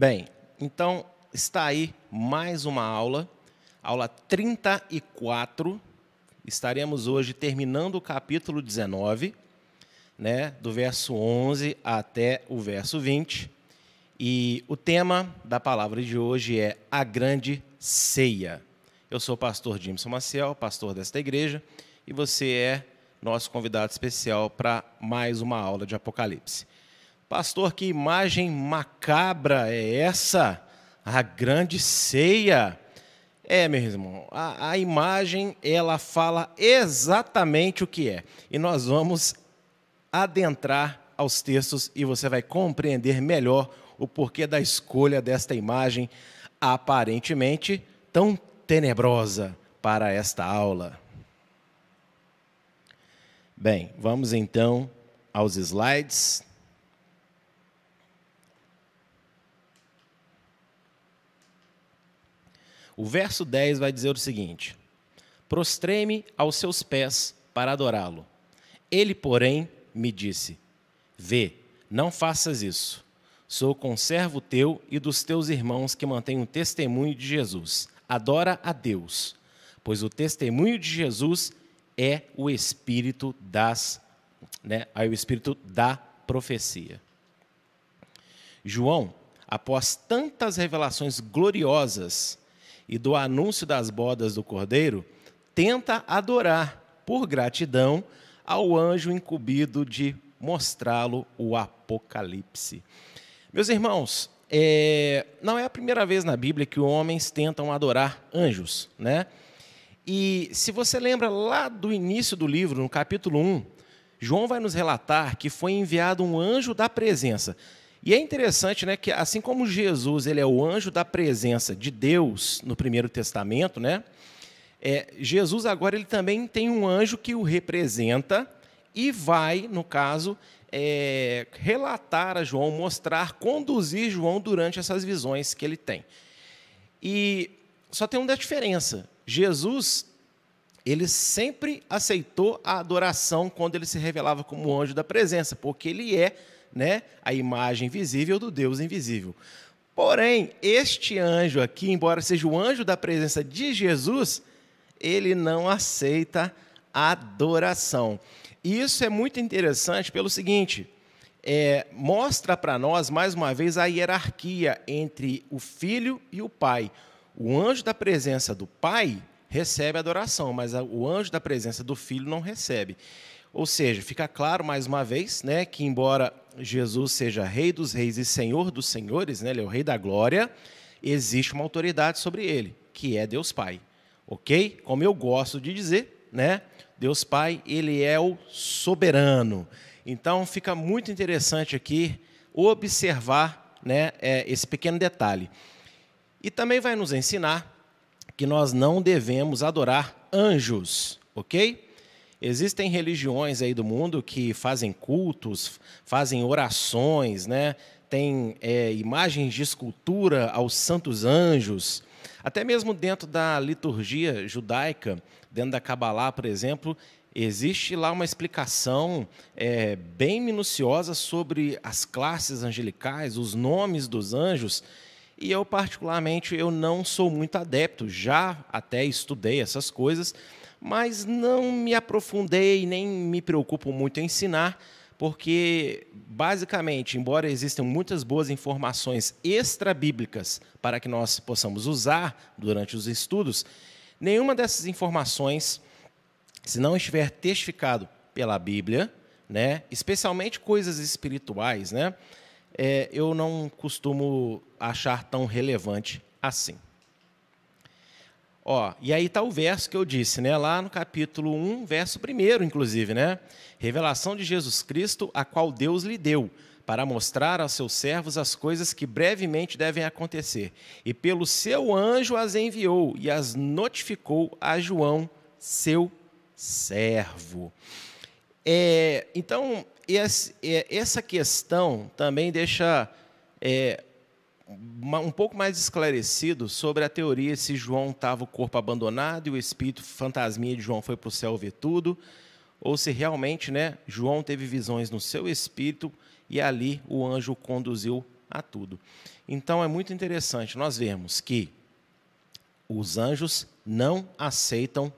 Bem, então está aí mais uma aula, aula 34. Estaremos hoje terminando o capítulo 19, né, do verso 11 até o verso 20. E o tema da palavra de hoje é a grande ceia. Eu sou o pastor Jimson Maciel, pastor desta igreja, e você é nosso convidado especial para mais uma aula de Apocalipse. Pastor, que imagem macabra é essa? A grande ceia. É, meu irmão, a, a imagem ela fala exatamente o que é. E nós vamos adentrar aos textos e você vai compreender melhor o porquê da escolha desta imagem aparentemente tão tenebrosa para esta aula. Bem, vamos então aos slides. O verso 10 vai dizer o seguinte: Prostrei-me aos seus pés para adorá-lo. Ele, porém, me disse: Vê, não faças isso. Sou conservo teu e dos teus irmãos que mantêm o testemunho de Jesus. Adora a Deus, pois o testemunho de Jesus é o espírito das, né, é o espírito da profecia. João, após tantas revelações gloriosas e do anúncio das bodas do cordeiro, tenta adorar, por gratidão, ao anjo incumbido de mostrá-lo o Apocalipse. Meus irmãos, é, não é a primeira vez na Bíblia que homens tentam adorar anjos, né? E se você lembra lá do início do livro, no capítulo 1, João vai nos relatar que foi enviado um anjo da presença. E é interessante, né, que assim como Jesus ele é o anjo da presença de Deus no Primeiro Testamento, né, é, Jesus agora ele também tem um anjo que o representa e vai, no caso, é, relatar a João, mostrar, conduzir João durante essas visões que ele tem. E só tem uma diferença. Jesus ele sempre aceitou a adoração quando ele se revelava como anjo da presença, porque ele é né, a imagem visível do Deus invisível. Porém, este anjo aqui, embora seja o anjo da presença de Jesus, ele não aceita adoração. E isso é muito interessante pelo seguinte: é, mostra para nós, mais uma vez, a hierarquia entre o filho e o pai. O anjo da presença do pai recebe adoração, mas o anjo da presença do filho não recebe. Ou seja, fica claro mais uma vez, né, que embora Jesus seja Rei dos Reis e Senhor dos Senhores, né, ele é o Rei da Glória, existe uma autoridade sobre ele, que é Deus Pai. Ok? Como eu gosto de dizer, né, Deus Pai, ele é o soberano. Então fica muito interessante aqui observar né, é, esse pequeno detalhe. E também vai nos ensinar que nós não devemos adorar anjos, ok? Existem religiões aí do mundo que fazem cultos, fazem orações, né? tem é, imagens de escultura aos santos anjos. Até mesmo dentro da liturgia judaica, dentro da Kabbalah, por exemplo, existe lá uma explicação é, bem minuciosa sobre as classes angelicais, os nomes dos anjos. E eu, particularmente, eu não sou muito adepto, já até estudei essas coisas, mas não me aprofundei, nem me preocupo muito em ensinar, porque, basicamente, embora existam muitas boas informações extra-bíblicas para que nós possamos usar durante os estudos, nenhuma dessas informações, se não estiver testificado pela Bíblia, né, especialmente coisas espirituais, né, é, eu não costumo achar tão relevante assim. Ó, e aí está o verso que eu disse, né? Lá no capítulo 1, verso 1, inclusive, né? Revelação de Jesus Cristo, a qual Deus lhe deu, para mostrar aos seus servos as coisas que brevemente devem acontecer. E pelo seu anjo as enviou e as notificou a João, seu servo. É, então, é, essa questão também deixa é, um pouco mais esclarecido sobre a teoria se João estava o corpo abandonado e o espírito fantasminha de João foi para o céu ver tudo, ou se realmente né, João teve visões no seu espírito e ali o anjo conduziu a tudo. Então é muito interessante nós vermos que os anjos não aceitam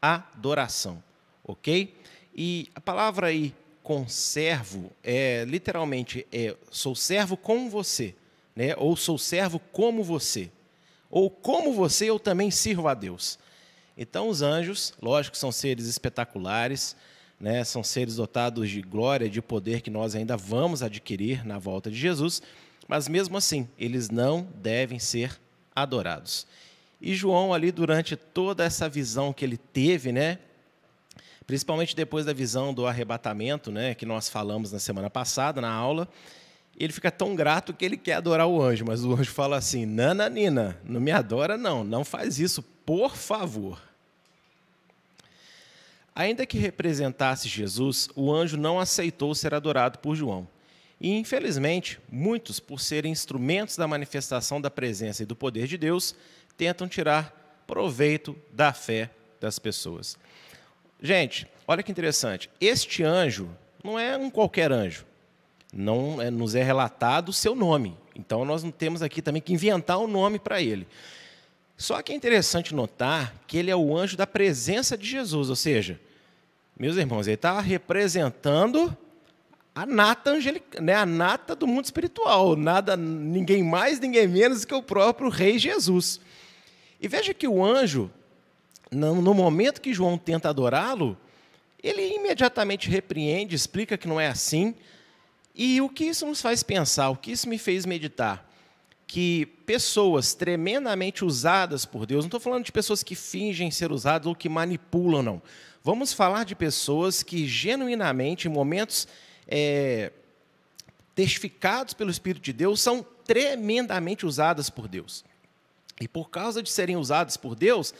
adoração, ok? E a palavra aí conservo é literalmente é sou servo com você, né? Ou sou servo como você, ou como você eu também sirvo a Deus. Então os anjos, lógico, são seres espetaculares, né? São seres dotados de glória, de poder que nós ainda vamos adquirir na volta de Jesus, mas mesmo assim eles não devem ser adorados. E João, ali, durante toda essa visão que ele teve, né, principalmente depois da visão do arrebatamento, né, que nós falamos na semana passada, na aula, ele fica tão grato que ele quer adorar o anjo, mas o anjo fala assim: Nana, Nina, não me adora, não, não faz isso, por favor. Ainda que representasse Jesus, o anjo não aceitou ser adorado por João. E, infelizmente, muitos, por serem instrumentos da manifestação da presença e do poder de Deus, tentam tirar proveito da fé das pessoas. Gente, olha que interessante. Este anjo não é um qualquer anjo. Não é, nos é relatado o seu nome. Então nós não temos aqui também que inventar um nome para ele. Só que é interessante notar que ele é o anjo da presença de Jesus, ou seja, meus irmãos, ele está representando a nata angelical, né, a nata do mundo espiritual, nada, ninguém mais, ninguém menos que o próprio Rei Jesus. E veja que o anjo, no momento que João tenta adorá-lo, ele imediatamente repreende, explica que não é assim. E o que isso nos faz pensar, o que isso me fez meditar? Que pessoas tremendamente usadas por Deus, não estou falando de pessoas que fingem ser usadas ou que manipulam, não. Vamos falar de pessoas que genuinamente, em momentos é, testificados pelo Espírito de Deus, são tremendamente usadas por Deus. E por causa de serem usadas por Deus,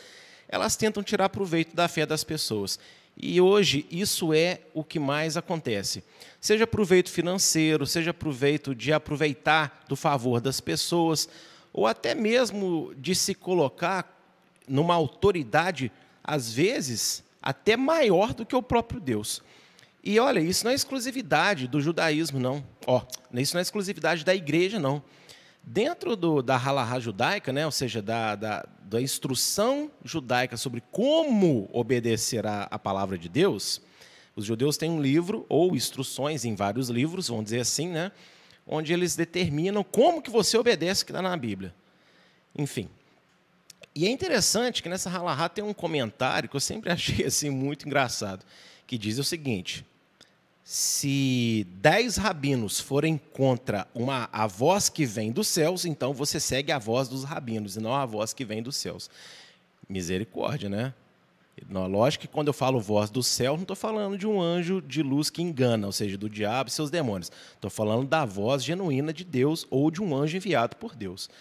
elas tentam tirar proveito da fé das pessoas. E hoje isso é o que mais acontece. Seja proveito financeiro, seja proveito de aproveitar do favor das pessoas, ou até mesmo de se colocar numa autoridade, às vezes, até maior do que o próprio Deus. E olha, isso não é exclusividade do judaísmo, não. Ó, isso não é exclusividade da igreja, não. Dentro do, da halahá judaica, né, ou seja, da, da, da instrução judaica sobre como obedecer a, a palavra de Deus, os judeus têm um livro, ou instruções em vários livros, vamos dizer assim, né, onde eles determinam como que você obedece o que está na Bíblia. Enfim. E é interessante que nessa halahá tem um comentário que eu sempre achei assim muito engraçado, que diz o seguinte: se dez rabinos forem contra uma, a voz que vem dos céus, então você segue a voz dos rabinos e não a voz que vem dos céus. Misericórdia, né? Lógico que quando eu falo voz do céu, não estou falando de um anjo de luz que engana, ou seja, do diabo e seus demônios. Estou falando da voz genuína de Deus ou de um anjo enviado por Deus.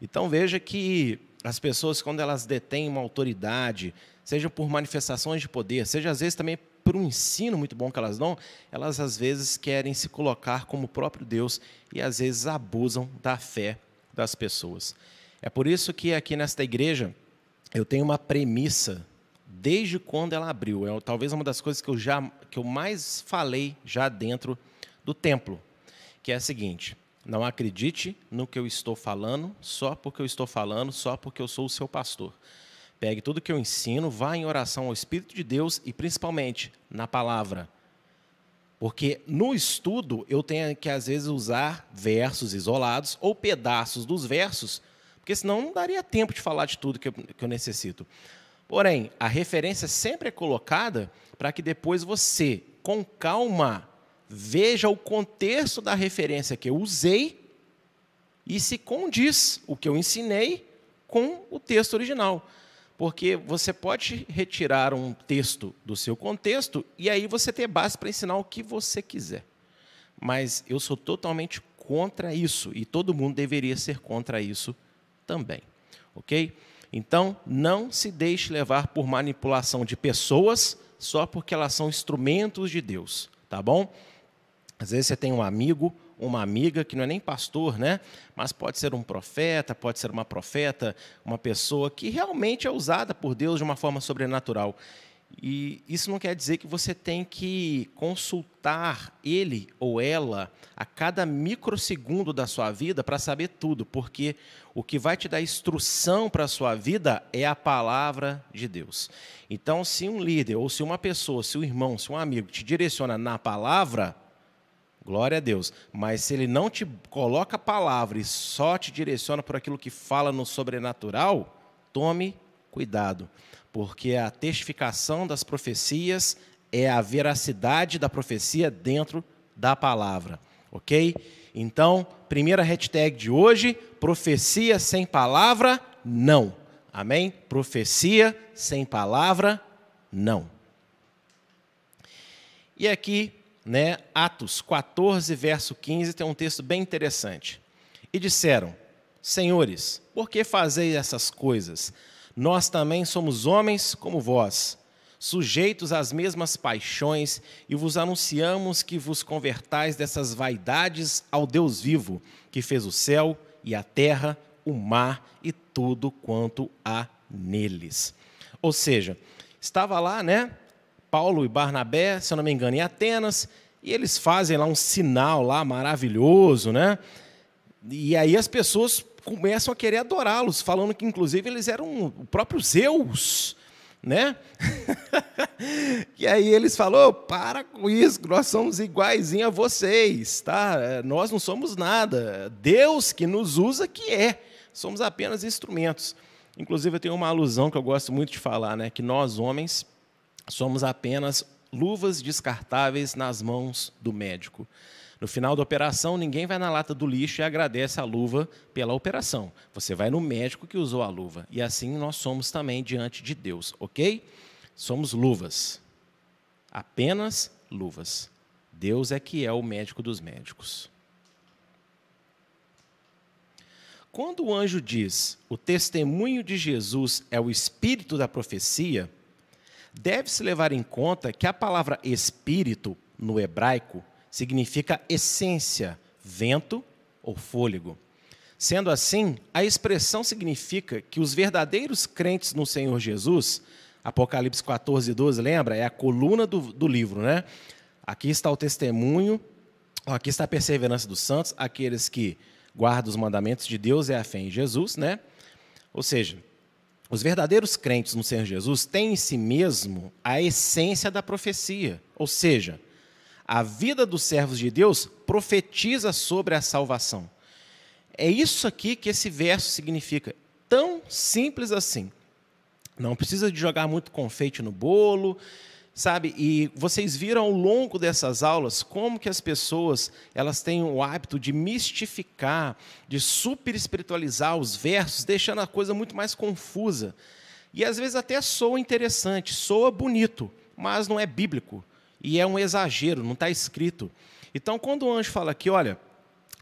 Então veja que as pessoas, quando elas detêm uma autoridade, seja por manifestações de poder, seja às vezes também por um ensino muito bom que elas dão, elas às vezes querem se colocar como o próprio Deus e às vezes abusam da fé das pessoas. É por isso que aqui nesta igreja eu tenho uma premissa desde quando ela abriu. É talvez uma das coisas que eu já que eu mais falei já dentro do templo, que é a seguinte: não acredite no que eu estou falando só porque eu estou falando, só porque eu sou o seu pastor. Pegue tudo que eu ensino, vá em oração ao Espírito de Deus e principalmente na palavra. Porque no estudo eu tenho que às vezes usar versos isolados ou pedaços dos versos, porque senão não daria tempo de falar de tudo que eu, que eu necessito. Porém, a referência sempre é colocada para que depois você, com calma, veja o contexto da referência que eu usei e se condiz o que eu ensinei com o texto original porque você pode retirar um texto do seu contexto e aí você ter base para ensinar o que você quiser. Mas eu sou totalmente contra isso e todo mundo deveria ser contra isso também, ok? Então, não se deixe levar por manipulação de pessoas só porque elas são instrumentos de Deus, tá bom? Às vezes você tem um amigo uma amiga que não é nem pastor, né? Mas pode ser um profeta, pode ser uma profeta, uma pessoa que realmente é usada por Deus de uma forma sobrenatural. E isso não quer dizer que você tem que consultar ele ou ela a cada microsegundo da sua vida para saber tudo, porque o que vai te dar instrução para a sua vida é a palavra de Deus. Então, se um líder, ou se uma pessoa, se um irmão, se um amigo te direciona na palavra, glória a Deus. Mas se ele não te coloca a palavra e só te direciona por aquilo que fala no sobrenatural, tome cuidado porque a testificação das profecias é a veracidade da profecia dentro da palavra, ok? Então, primeira hashtag de hoje: profecia sem palavra, não. Amém? Profecia sem palavra, não. E aqui, né, Atos 14, verso 15, tem um texto bem interessante. E disseram: Senhores, por que fazeis essas coisas? Nós também somos homens como vós, sujeitos às mesmas paixões, e vos anunciamos que vos convertais dessas vaidades ao Deus vivo, que fez o céu e a terra, o mar e tudo quanto há neles. Ou seja, estava lá, né? Paulo e Barnabé, se eu não me engano, em Atenas, e eles fazem lá um sinal lá maravilhoso, né? E aí as pessoas começam a querer adorá-los, falando que inclusive eles eram o próprio Zeus, né? e aí eles falou: para com isso, nós somos iguaizinho a vocês, tá? Nós não somos nada. Deus que nos usa que é. Somos apenas instrumentos. Inclusive eu tenho uma alusão que eu gosto muito de falar, né? Que nós homens somos apenas luvas descartáveis nas mãos do médico. No final da operação, ninguém vai na lata do lixo e agradece a luva pela operação. Você vai no médico que usou a luva. E assim nós somos também diante de Deus, ok? Somos luvas. Apenas luvas. Deus é que é o médico dos médicos. Quando o anjo diz o testemunho de Jesus é o espírito da profecia, deve-se levar em conta que a palavra espírito, no hebraico, significa essência, vento ou fôlego. Sendo assim, a expressão significa que os verdadeiros crentes no Senhor Jesus, Apocalipse 14, 12, lembra? É a coluna do, do livro, né? Aqui está o testemunho, aqui está a perseverança dos santos, aqueles que guardam os mandamentos de Deus e a fé em Jesus, né? Ou seja, os verdadeiros crentes no Senhor Jesus têm em si mesmo a essência da profecia, ou seja, a vida dos servos de Deus profetiza sobre a salvação. É isso aqui que esse verso significa. Tão simples assim. Não precisa de jogar muito confeite no bolo, sabe? E vocês viram ao longo dessas aulas como que as pessoas elas têm o hábito de mistificar, de super espiritualizar os versos, deixando a coisa muito mais confusa. E às vezes até soa interessante, soa bonito, mas não é bíblico e é um exagero, não está escrito. Então, quando o anjo fala aqui, olha,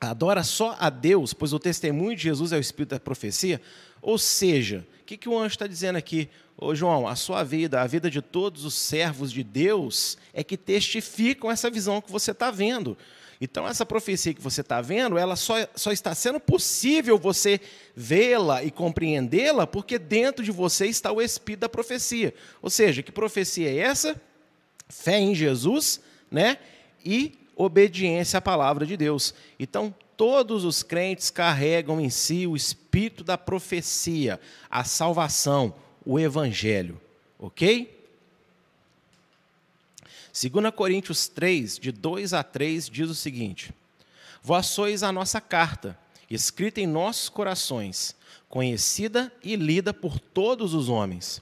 adora só a Deus, pois o testemunho de Jesus é o espírito da profecia, ou seja, que, que o anjo está dizendo aqui? Ô João, a sua vida, a vida de todos os servos de Deus, é que testificam essa visão que você está vendo. Então, essa profecia que você está vendo, ela só, só está sendo possível você vê-la e compreendê-la, porque dentro de você está o espírito da profecia. Ou seja, que profecia é essa? fé em Jesus, né? E obediência à palavra de Deus. Então, todos os crentes carregam em si o espírito da profecia, a salvação, o evangelho, OK? 2 Coríntios 3, de 2 a 3, diz o seguinte: Vós sois a nossa carta, escrita em nossos corações, conhecida e lida por todos os homens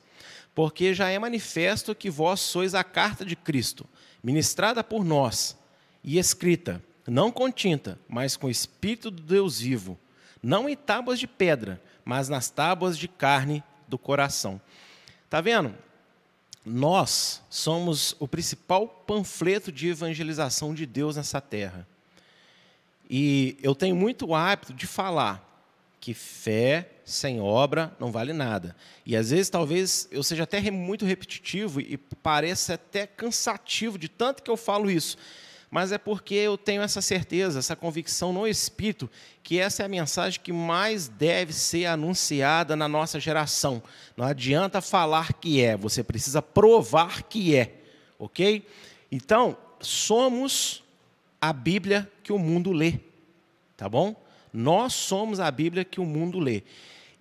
porque já é manifesto que vós sois a carta de Cristo, ministrada por nós e escrita, não com tinta, mas com o Espírito do Deus vivo, não em tábuas de pedra, mas nas tábuas de carne do coração. Tá vendo? Nós somos o principal panfleto de evangelização de Deus nessa terra. E eu tenho muito hábito de falar que fé sem obra não vale nada. E às vezes talvez eu seja até muito repetitivo e pareça até cansativo de tanto que eu falo isso. Mas é porque eu tenho essa certeza, essa convicção no Espírito, que essa é a mensagem que mais deve ser anunciada na nossa geração. Não adianta falar que é, você precisa provar que é, ok? Então, somos a Bíblia que o mundo lê, tá bom? Nós somos a Bíblia que o mundo lê.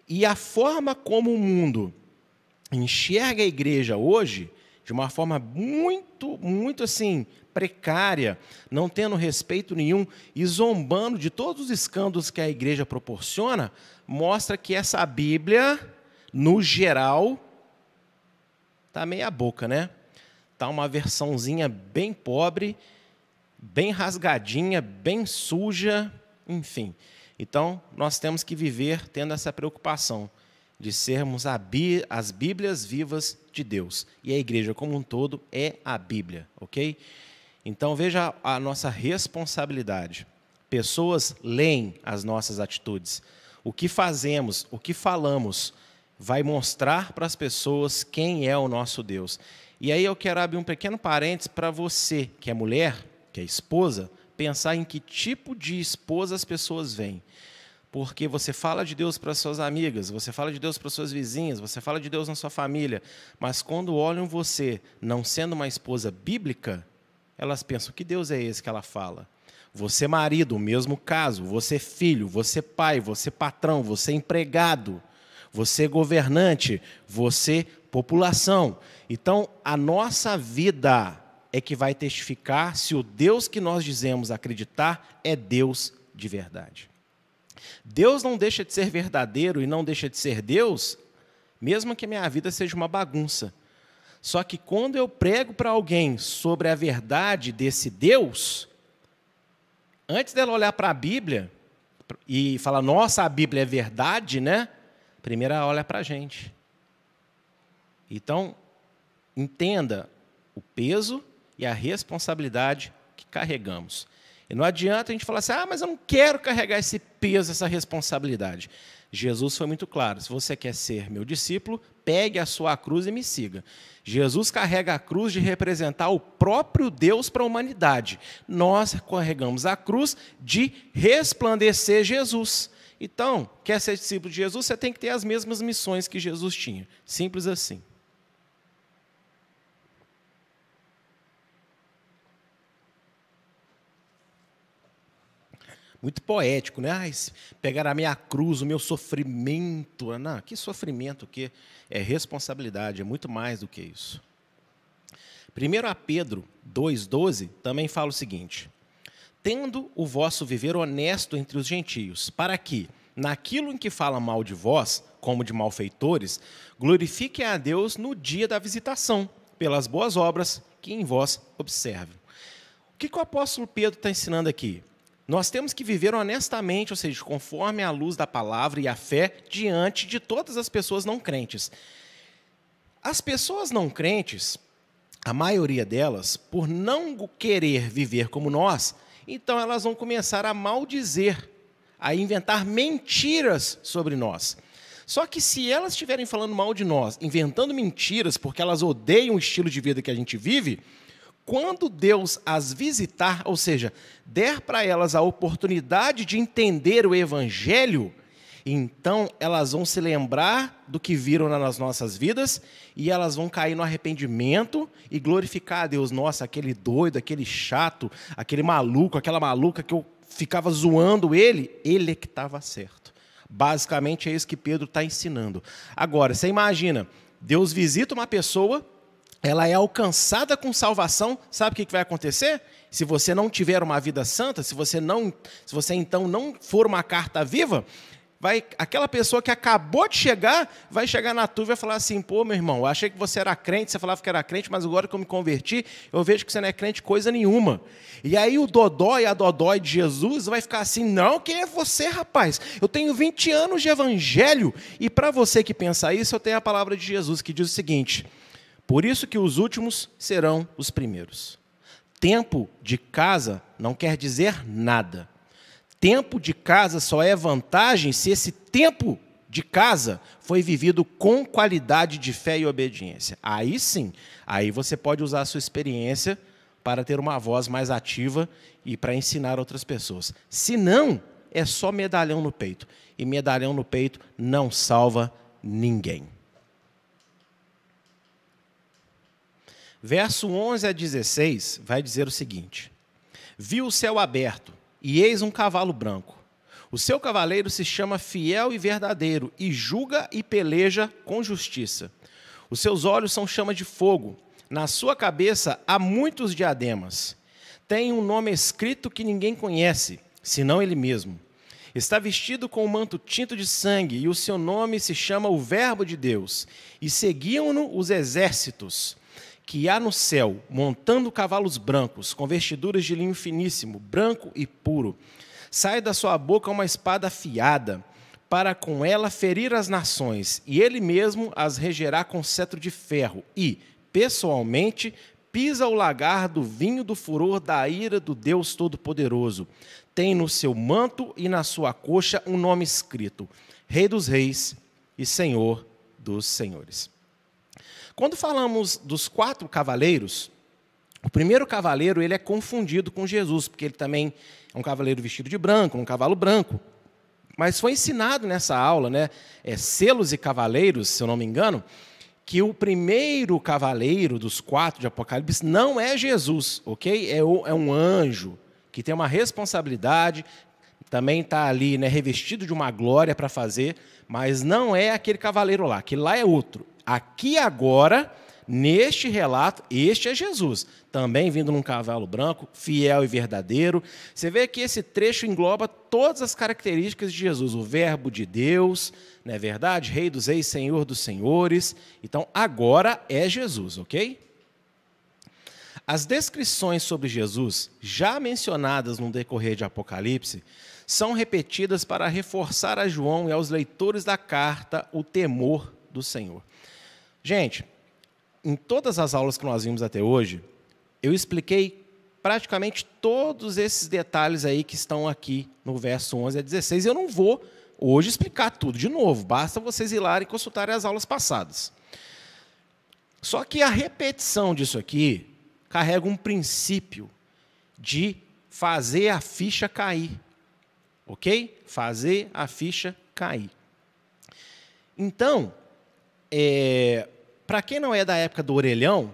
E a forma como o mundo enxerga a igreja hoje, de uma forma muito, muito assim, precária, não tendo respeito nenhum e zombando de todos os escândalos que a igreja proporciona, mostra que essa Bíblia, no geral, está meia boca, né? Está uma versãozinha bem pobre, bem rasgadinha, bem suja, enfim. Então, nós temos que viver tendo essa preocupação de sermos as Bíblias vivas de Deus. E a igreja como um todo é a Bíblia, ok? Então veja a nossa responsabilidade. Pessoas leem as nossas atitudes. O que fazemos, o que falamos, vai mostrar para as pessoas quem é o nosso Deus. E aí eu quero abrir um pequeno parênteses para você, que é mulher, que é esposa, pensar em que tipo de esposa as pessoas veem porque você fala de Deus para suas amigas, você fala de Deus para suas vizinhas, você fala de Deus na sua família, mas quando olham você não sendo uma esposa bíblica, elas pensam: que Deus é esse que ela fala? Você, marido, o mesmo caso, você, filho, você, pai, você, patrão, você, empregado, você, governante, você, população. Então, a nossa vida é que vai testificar se o Deus que nós dizemos acreditar é Deus de verdade. Deus não deixa de ser verdadeiro e não deixa de ser Deus, mesmo que a minha vida seja uma bagunça. Só que quando eu prego para alguém sobre a verdade desse Deus, antes dela olhar para a Bíblia e falar, nossa, a Bíblia é verdade, né? Primeiro ela olha para a gente. Então, entenda o peso e a responsabilidade que carregamos. E não adianta a gente falar assim, ah, mas eu não quero carregar esse peso, essa responsabilidade. Jesus foi muito claro: se você quer ser meu discípulo, pegue a sua cruz e me siga. Jesus carrega a cruz de representar o próprio Deus para a humanidade. Nós carregamos a cruz de resplandecer Jesus. Então, quer ser discípulo de Jesus, você tem que ter as mesmas missões que Jesus tinha. Simples assim. Muito poético, né? Ah, pegar a minha cruz, o meu sofrimento. Não, que sofrimento, que é responsabilidade, é muito mais do que isso. 1 a Pedro 2,12 também fala o seguinte: Tendo o vosso viver honesto entre os gentios, para que, naquilo em que fala mal de vós, como de malfeitores, glorifiquem a Deus no dia da visitação, pelas boas obras que em vós observam. O que, que o apóstolo Pedro está ensinando aqui? Nós temos que viver honestamente, ou seja, conforme a luz da palavra e a fé, diante de todas as pessoas não crentes. As pessoas não crentes, a maioria delas, por não querer viver como nós, então elas vão começar a maldizer, a inventar mentiras sobre nós. Só que se elas estiverem falando mal de nós, inventando mentiras porque elas odeiam o estilo de vida que a gente vive, quando Deus as visitar, ou seja, der para elas a oportunidade de entender o Evangelho, então elas vão se lembrar do que viram nas nossas vidas e elas vão cair no arrependimento e glorificar a Deus. Nossa, aquele doido, aquele chato, aquele maluco, aquela maluca que eu ficava zoando ele, ele é que estava certo. Basicamente é isso que Pedro está ensinando. Agora, você imagina, Deus visita uma pessoa ela é alcançada com salvação, sabe o que vai acontecer? Se você não tiver uma vida santa, se você não, se você então não for uma carta viva, vai aquela pessoa que acabou de chegar, vai chegar na tua e vai falar assim: "Pô, meu irmão, eu achei que você era crente, você falava que era crente, mas agora que eu me converti, eu vejo que você não é crente coisa nenhuma". E aí o dodói a dodói de Jesus vai ficar assim: "Não, quem é você, rapaz? Eu tenho 20 anos de evangelho". E para você que pensa isso, eu tenho a palavra de Jesus que diz o seguinte: por isso que os últimos serão os primeiros. Tempo de casa não quer dizer nada. Tempo de casa só é vantagem se esse tempo de casa foi vivido com qualidade de fé e obediência. Aí sim, aí você pode usar a sua experiência para ter uma voz mais ativa e para ensinar outras pessoas. Se não, é só medalhão no peito. E medalhão no peito não salva ninguém. Verso 11 a 16 vai dizer o seguinte: Viu o céu aberto, e eis um cavalo branco. O seu cavaleiro se chama Fiel e Verdadeiro, e julga e peleja com justiça. Os seus olhos são chama de fogo, na sua cabeça há muitos diademas. Tem um nome escrito que ninguém conhece, senão ele mesmo. Está vestido com um manto tinto de sangue, e o seu nome se chama o Verbo de Deus. E seguiam-no os exércitos que há no céu, montando cavalos brancos, com vestiduras de linho finíssimo, branco e puro. Sai da sua boca uma espada afiada, para com ela ferir as nações, e ele mesmo as regerá com cetro de ferro, e, pessoalmente, pisa o lagar do vinho do furor da ira do Deus Todo-Poderoso. Tem no seu manto e na sua coxa um nome escrito: Rei dos Reis e Senhor dos Senhores. Quando falamos dos quatro cavaleiros, o primeiro cavaleiro ele é confundido com Jesus, porque ele também é um cavaleiro vestido de branco, um cavalo branco. Mas foi ensinado nessa aula, né, é, selos e cavaleiros, se eu não me engano, que o primeiro cavaleiro dos quatro de Apocalipse não é Jesus, ok? É, o, é um anjo que tem uma responsabilidade, também está ali né, revestido de uma glória para fazer, mas não é aquele cavaleiro lá, aquele lá é outro. Aqui agora, neste relato, este é Jesus, também vindo num cavalo branco, fiel e verdadeiro. Você vê que esse trecho engloba todas as características de Jesus, o Verbo de Deus, não é verdade? Rei dos Reis, Senhor dos Senhores. Então, agora é Jesus, ok? As descrições sobre Jesus, já mencionadas no decorrer de Apocalipse, são repetidas para reforçar a João e aos leitores da carta o temor do Senhor. Gente, em todas as aulas que nós vimos até hoje, eu expliquei praticamente todos esses detalhes aí que estão aqui no verso 11 a 16. Eu não vou hoje explicar tudo de novo, basta vocês ir lá e consultarem as aulas passadas. Só que a repetição disso aqui carrega um princípio de fazer a ficha cair. Ok? Fazer a ficha cair. Então, é, para quem não é da época do orelhão,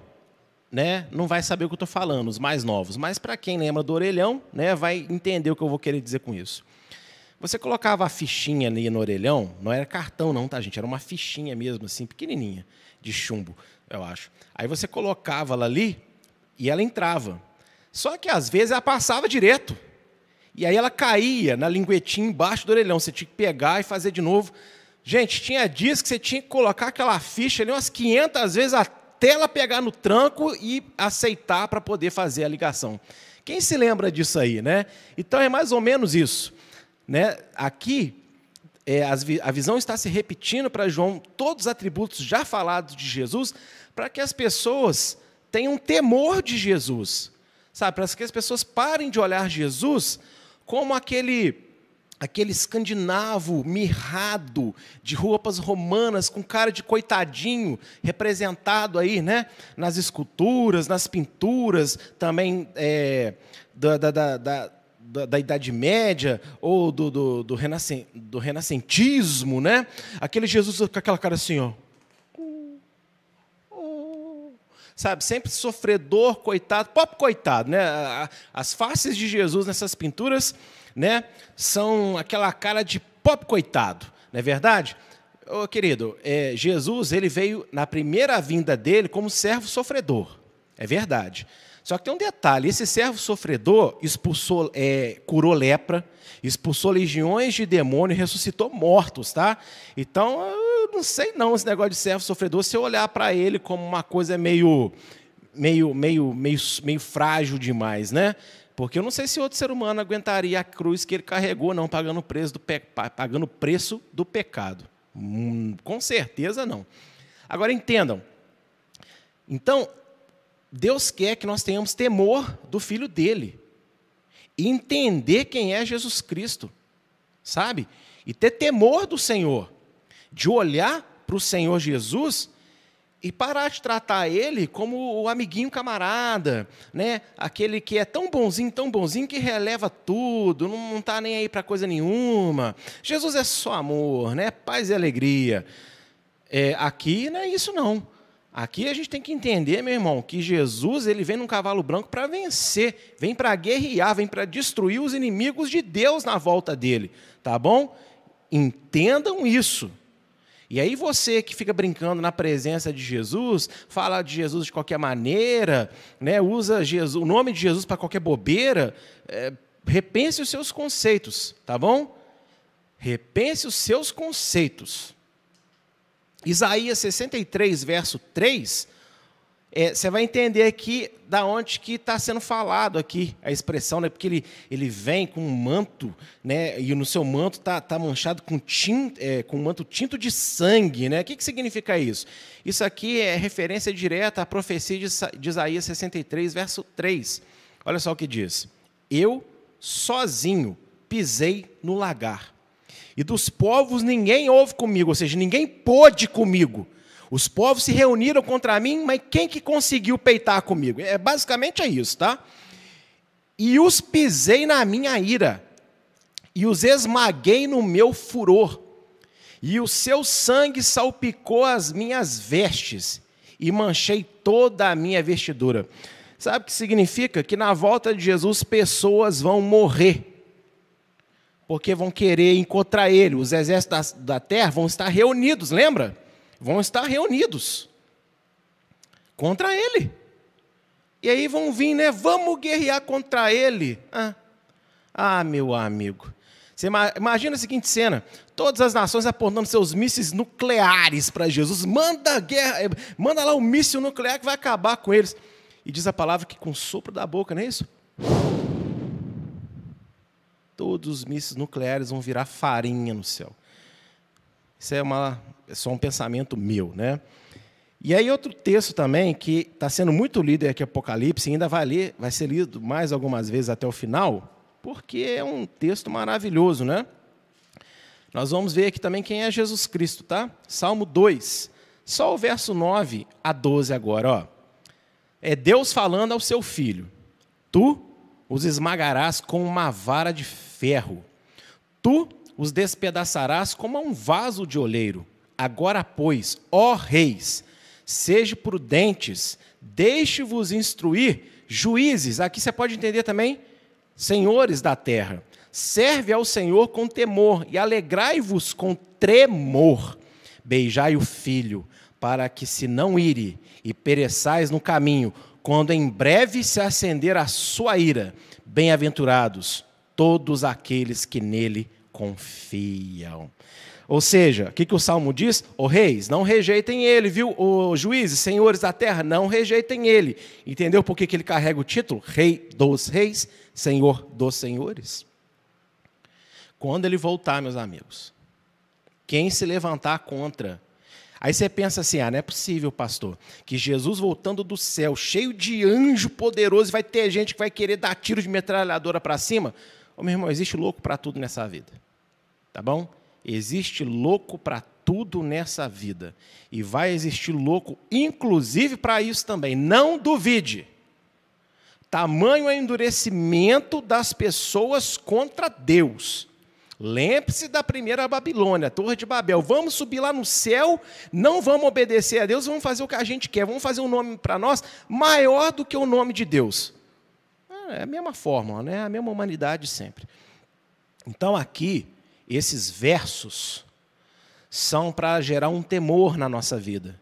né, não vai saber o que eu estou falando, os mais novos. Mas para quem lembra do orelhão, né, vai entender o que eu vou querer dizer com isso. Você colocava a fichinha ali no orelhão, não era cartão não, tá, gente? Era uma fichinha mesmo, assim, pequenininha, de chumbo, eu acho. Aí você colocava ela ali e ela entrava. Só que às vezes ela passava direto. E aí ela caía na linguetinha embaixo do orelhão. Você tinha que pegar e fazer de novo. Gente, tinha dias que você tinha que colocar aquela ficha ali umas 500 vezes até ela pegar no tranco e aceitar para poder fazer a ligação. Quem se lembra disso aí, né? Então é mais ou menos isso. Né? Aqui, é, a visão está se repetindo para João todos os atributos já falados de Jesus, para que as pessoas tenham temor de Jesus. Sabe, para que as pessoas parem de olhar Jesus como aquele aquele escandinavo mirrado, de roupas romanas, com cara de coitadinho, representado aí, né? nas esculturas, nas pinturas, também é, da, da, da, da da, Idade Média ou do, do, do, renascen, do renascentismo, né? Aquele Jesus com aquela cara assim, ó. Sabe, sempre sofredor, coitado, pop coitado, né? As faces de Jesus nessas pinturas né, são aquela cara de pop coitado, não é verdade? Ô, querido, é, Jesus ele veio na primeira vinda dele como servo sofredor, é verdade. Só que tem um detalhe: esse servo sofredor expulsou, é, curou lepra, expulsou legiões de demônio ressuscitou mortos, tá? Então, eu não sei não esse negócio de servo sofredor. Se eu olhar para ele como uma coisa meio, meio, meio, meio, meio frágil demais, né? Porque eu não sei se outro ser humano aguentaria a cruz que ele carregou, não, pagando o preço do, pe... pagando preço do pecado. Hum, com certeza não. Agora entendam. Então, Deus quer que nós tenhamos temor do Filho dele. E entender quem é Jesus Cristo. Sabe? E ter temor do Senhor. De olhar para o Senhor Jesus e parar de tratar ele como o amiguinho camarada, né? Aquele que é tão bonzinho, tão bonzinho que releva tudo, não está nem aí para coisa nenhuma. Jesus é só amor, né? Paz e alegria. É, aqui não é isso não. Aqui a gente tem que entender, meu irmão, que Jesus ele vem num cavalo branco para vencer, vem para guerrear, vem para destruir os inimigos de Deus na volta dele, tá bom? Entendam isso. E aí você que fica brincando na presença de Jesus, fala de Jesus de qualquer maneira, né, usa Jesus, o nome de Jesus para qualquer bobeira, é, repense os seus conceitos, tá bom? Repense os seus conceitos. Isaías 63, verso 3, é, você vai entender aqui da onde que está sendo falado aqui a expressão, né? porque ele, ele vem com um manto, né? e no seu manto está tá manchado com, tinto, é, com um manto tinto de sangue. Né? O que, que significa isso? Isso aqui é referência direta à profecia de, de Isaías 63, verso 3. Olha só o que diz. Eu, sozinho, pisei no lagar, e dos povos ninguém houve comigo, ou seja, ninguém pôde comigo. Os povos se reuniram contra mim, mas quem que conseguiu peitar comigo? É basicamente é isso, tá? E os pisei na minha ira, e os esmaguei no meu furor, e o seu sangue salpicou as minhas vestes, e manchei toda a minha vestidura. Sabe o que significa? Que na volta de Jesus pessoas vão morrer, porque vão querer encontrar ele. Os exércitos da, da terra vão estar reunidos, lembra? Vão estar reunidos contra ele. E aí vão vir, né? Vamos guerrear contra ele. Ah, ah meu amigo. Você imagina a seguinte cena: todas as nações apontando seus mísseis nucleares para Jesus. Manda guerra, eh, manda lá o um míssil nuclear que vai acabar com eles. E diz a palavra que com sopro da boca, não é isso? Todos os mísseis nucleares vão virar farinha no céu. Isso é uma, é só um pensamento meu, né? E aí outro texto também que está sendo muito lido aqui Apocalipse, ainda vai ler, vai ser lido mais algumas vezes até o final, porque é um texto maravilhoso, né? Nós vamos ver aqui também quem é Jesus Cristo, tá? Salmo 2, só o verso 9 a 12 agora, ó. É Deus falando ao seu filho: Tu os esmagarás com uma vara de ferro. Tu os despedaçarás como a um vaso de oleiro. Agora, pois, ó reis, sejam prudentes, deixe-vos instruir, juízes, aqui você pode entender também, senhores da terra. Serve ao Senhor com temor e alegrai-vos com tremor. Beijai o filho, para que se não ire e pereçais no caminho, quando em breve se acender a sua ira. Bem-aventurados todos aqueles que nele confiam. Ou seja, o que, que o Salmo diz? Ô reis, não rejeitem ele, viu? Os juízes, senhores da terra, não rejeitem ele. Entendeu por que, que ele carrega o título? Rei dos reis, Senhor dos senhores. Quando ele voltar, meus amigos, quem se levantar contra. Aí você pensa assim: ah, não é possível, pastor, que Jesus voltando do céu, cheio de anjo poderoso, vai ter gente que vai querer dar tiro de metralhadora para cima. Ô, meu irmão, existe louco para tudo nessa vida. Tá bom? Existe louco para tudo nessa vida. E vai existir louco, inclusive, para isso também. Não duvide. Tamanho é endurecimento das pessoas contra Deus. Lembre-se da primeira Babilônia, a Torre de Babel. Vamos subir lá no céu, não vamos obedecer a Deus, vamos fazer o que a gente quer, vamos fazer um nome para nós maior do que o nome de Deus. Ah, é a mesma fórmula, né? a mesma humanidade sempre. Então aqui, esses versos são para gerar um temor na nossa vida,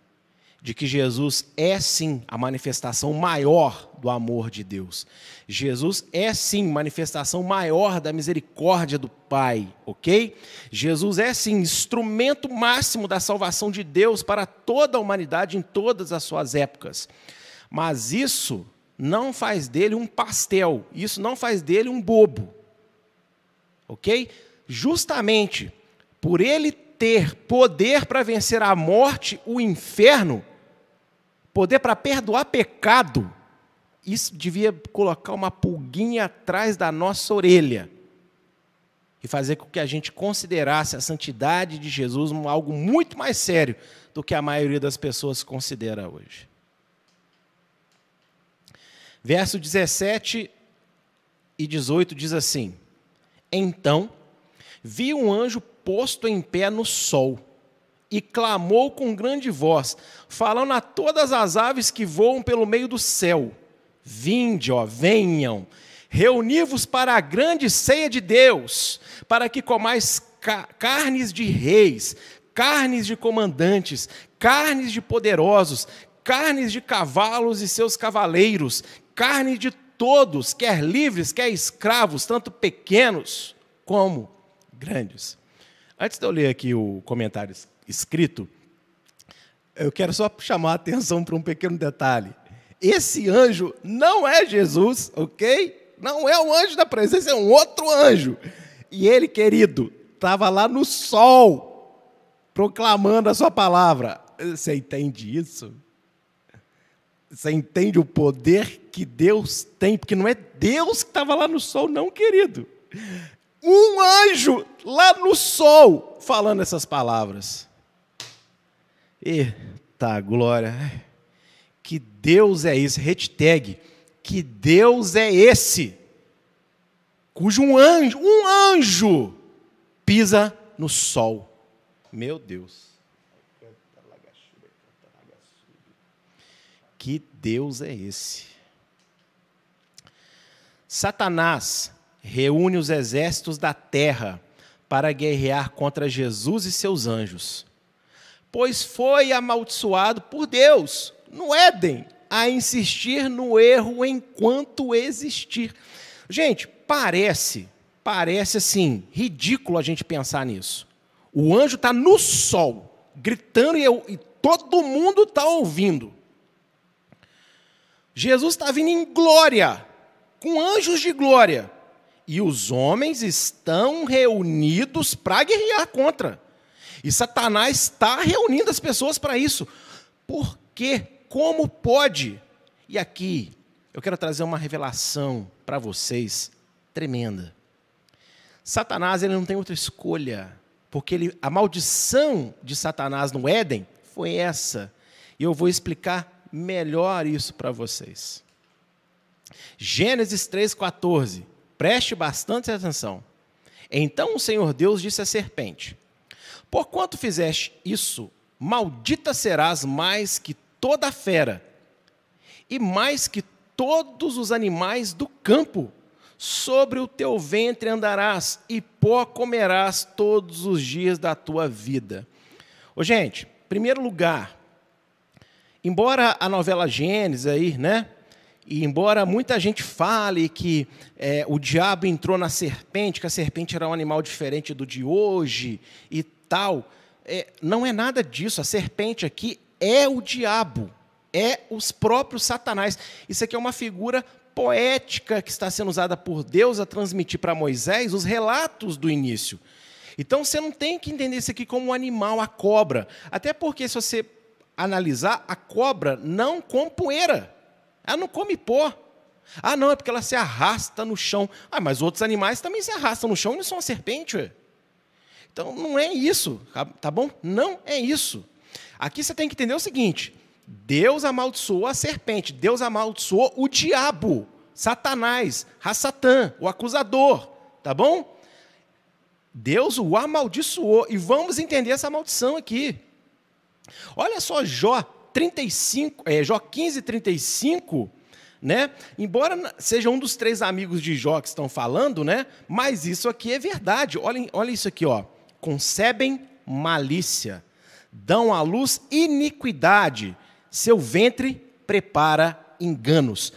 de que Jesus é sim a manifestação maior do amor de Deus. Jesus é sim manifestação maior da misericórdia do Pai, ok? Jesus é sim instrumento máximo da salvação de Deus para toda a humanidade em todas as suas épocas. Mas isso não faz dele um pastel, isso não faz dele um bobo, ok? Justamente por ele ter poder para vencer a morte, o inferno, poder para perdoar pecado, isso devia colocar uma pulguinha atrás da nossa orelha. e fazer com que a gente considerasse a santidade de Jesus algo muito mais sério do que a maioria das pessoas considera hoje. Verso 17 e 18 diz assim: Então vi um anjo posto em pé no sol e clamou com grande voz, falando a todas as aves que voam pelo meio do céu: Vinde, ó, venham, reuni-vos para a grande ceia de Deus, para que comais ca carnes de reis, carnes de comandantes, carnes de poderosos, carnes de cavalos e seus cavaleiros, carne de todos, quer livres, quer escravos, tanto pequenos como grandes. Antes de eu ler aqui o comentário escrito, eu quero só chamar a atenção para um pequeno detalhe. Esse anjo não é Jesus, ok? Não é o anjo da presença, é um outro anjo. E ele, querido, estava lá no sol, proclamando a sua palavra. Você entende isso? Você entende o poder que Deus tem? Porque não é Deus que estava lá no sol, não, querido. Um anjo lá no sol falando essas palavras. Eita glória. Que Deus é esse? Hashtag. Que Deus é esse? Cujo um anjo, um anjo, pisa no sol. Meu Deus. Que Deus é esse? Satanás reúne os exércitos da terra para guerrear contra Jesus e seus anjos, pois foi amaldiçoado por Deus no Éden a insistir no erro enquanto existir. Gente, parece, parece assim, ridículo a gente pensar nisso. O anjo está no sol, gritando e, eu, e todo mundo está ouvindo. Jesus está vindo em glória, com anjos de glória. E os homens estão reunidos para guerrear contra. E Satanás está reunindo as pessoas para isso. Por quê? Como pode? E aqui eu quero trazer uma revelação para vocês tremenda. Satanás ele não tem outra escolha, porque ele, a maldição de Satanás no Éden foi essa. E eu vou explicar melhor isso para vocês. Gênesis 3,14. Preste bastante atenção. Então o Senhor Deus disse à serpente: Porquanto fizeste isso, maldita serás mais que toda fera, e mais que todos os animais do campo. Sobre o teu ventre andarás, e pó comerás todos os dias da tua vida. Ô, gente, primeiro lugar, Embora a novela Gênesis aí, né? E embora muita gente fale que é, o diabo entrou na serpente, que a serpente era um animal diferente do de hoje e tal, é, não é nada disso. A serpente aqui é o diabo, é os próprios satanás. Isso aqui é uma figura poética que está sendo usada por Deus a transmitir para Moisés os relatos do início. Então você não tem que entender isso aqui como um animal, a cobra. Até porque se você analisar, a cobra não come poeira. Ela não come pó. Ah, não, é porque ela se arrasta no chão. Ah, mas outros animais também se arrastam no chão e não são uma serpente. Ué. Então, não é isso, tá, tá bom? Não é isso. Aqui você tem que entender o seguinte: Deus amaldiçoou a serpente, Deus amaldiçoou o diabo, Satanás, Rassatã, o acusador, tá bom? Deus o amaldiçoou e vamos entender essa maldição aqui. Olha só Jó 35, é, Jó 15, 35, né? Embora seja um dos três amigos de Jó que estão falando, né? Mas isso aqui é verdade. Olha, olha isso aqui, ó. Concebem malícia, dão à luz iniquidade, seu ventre prepara enganos.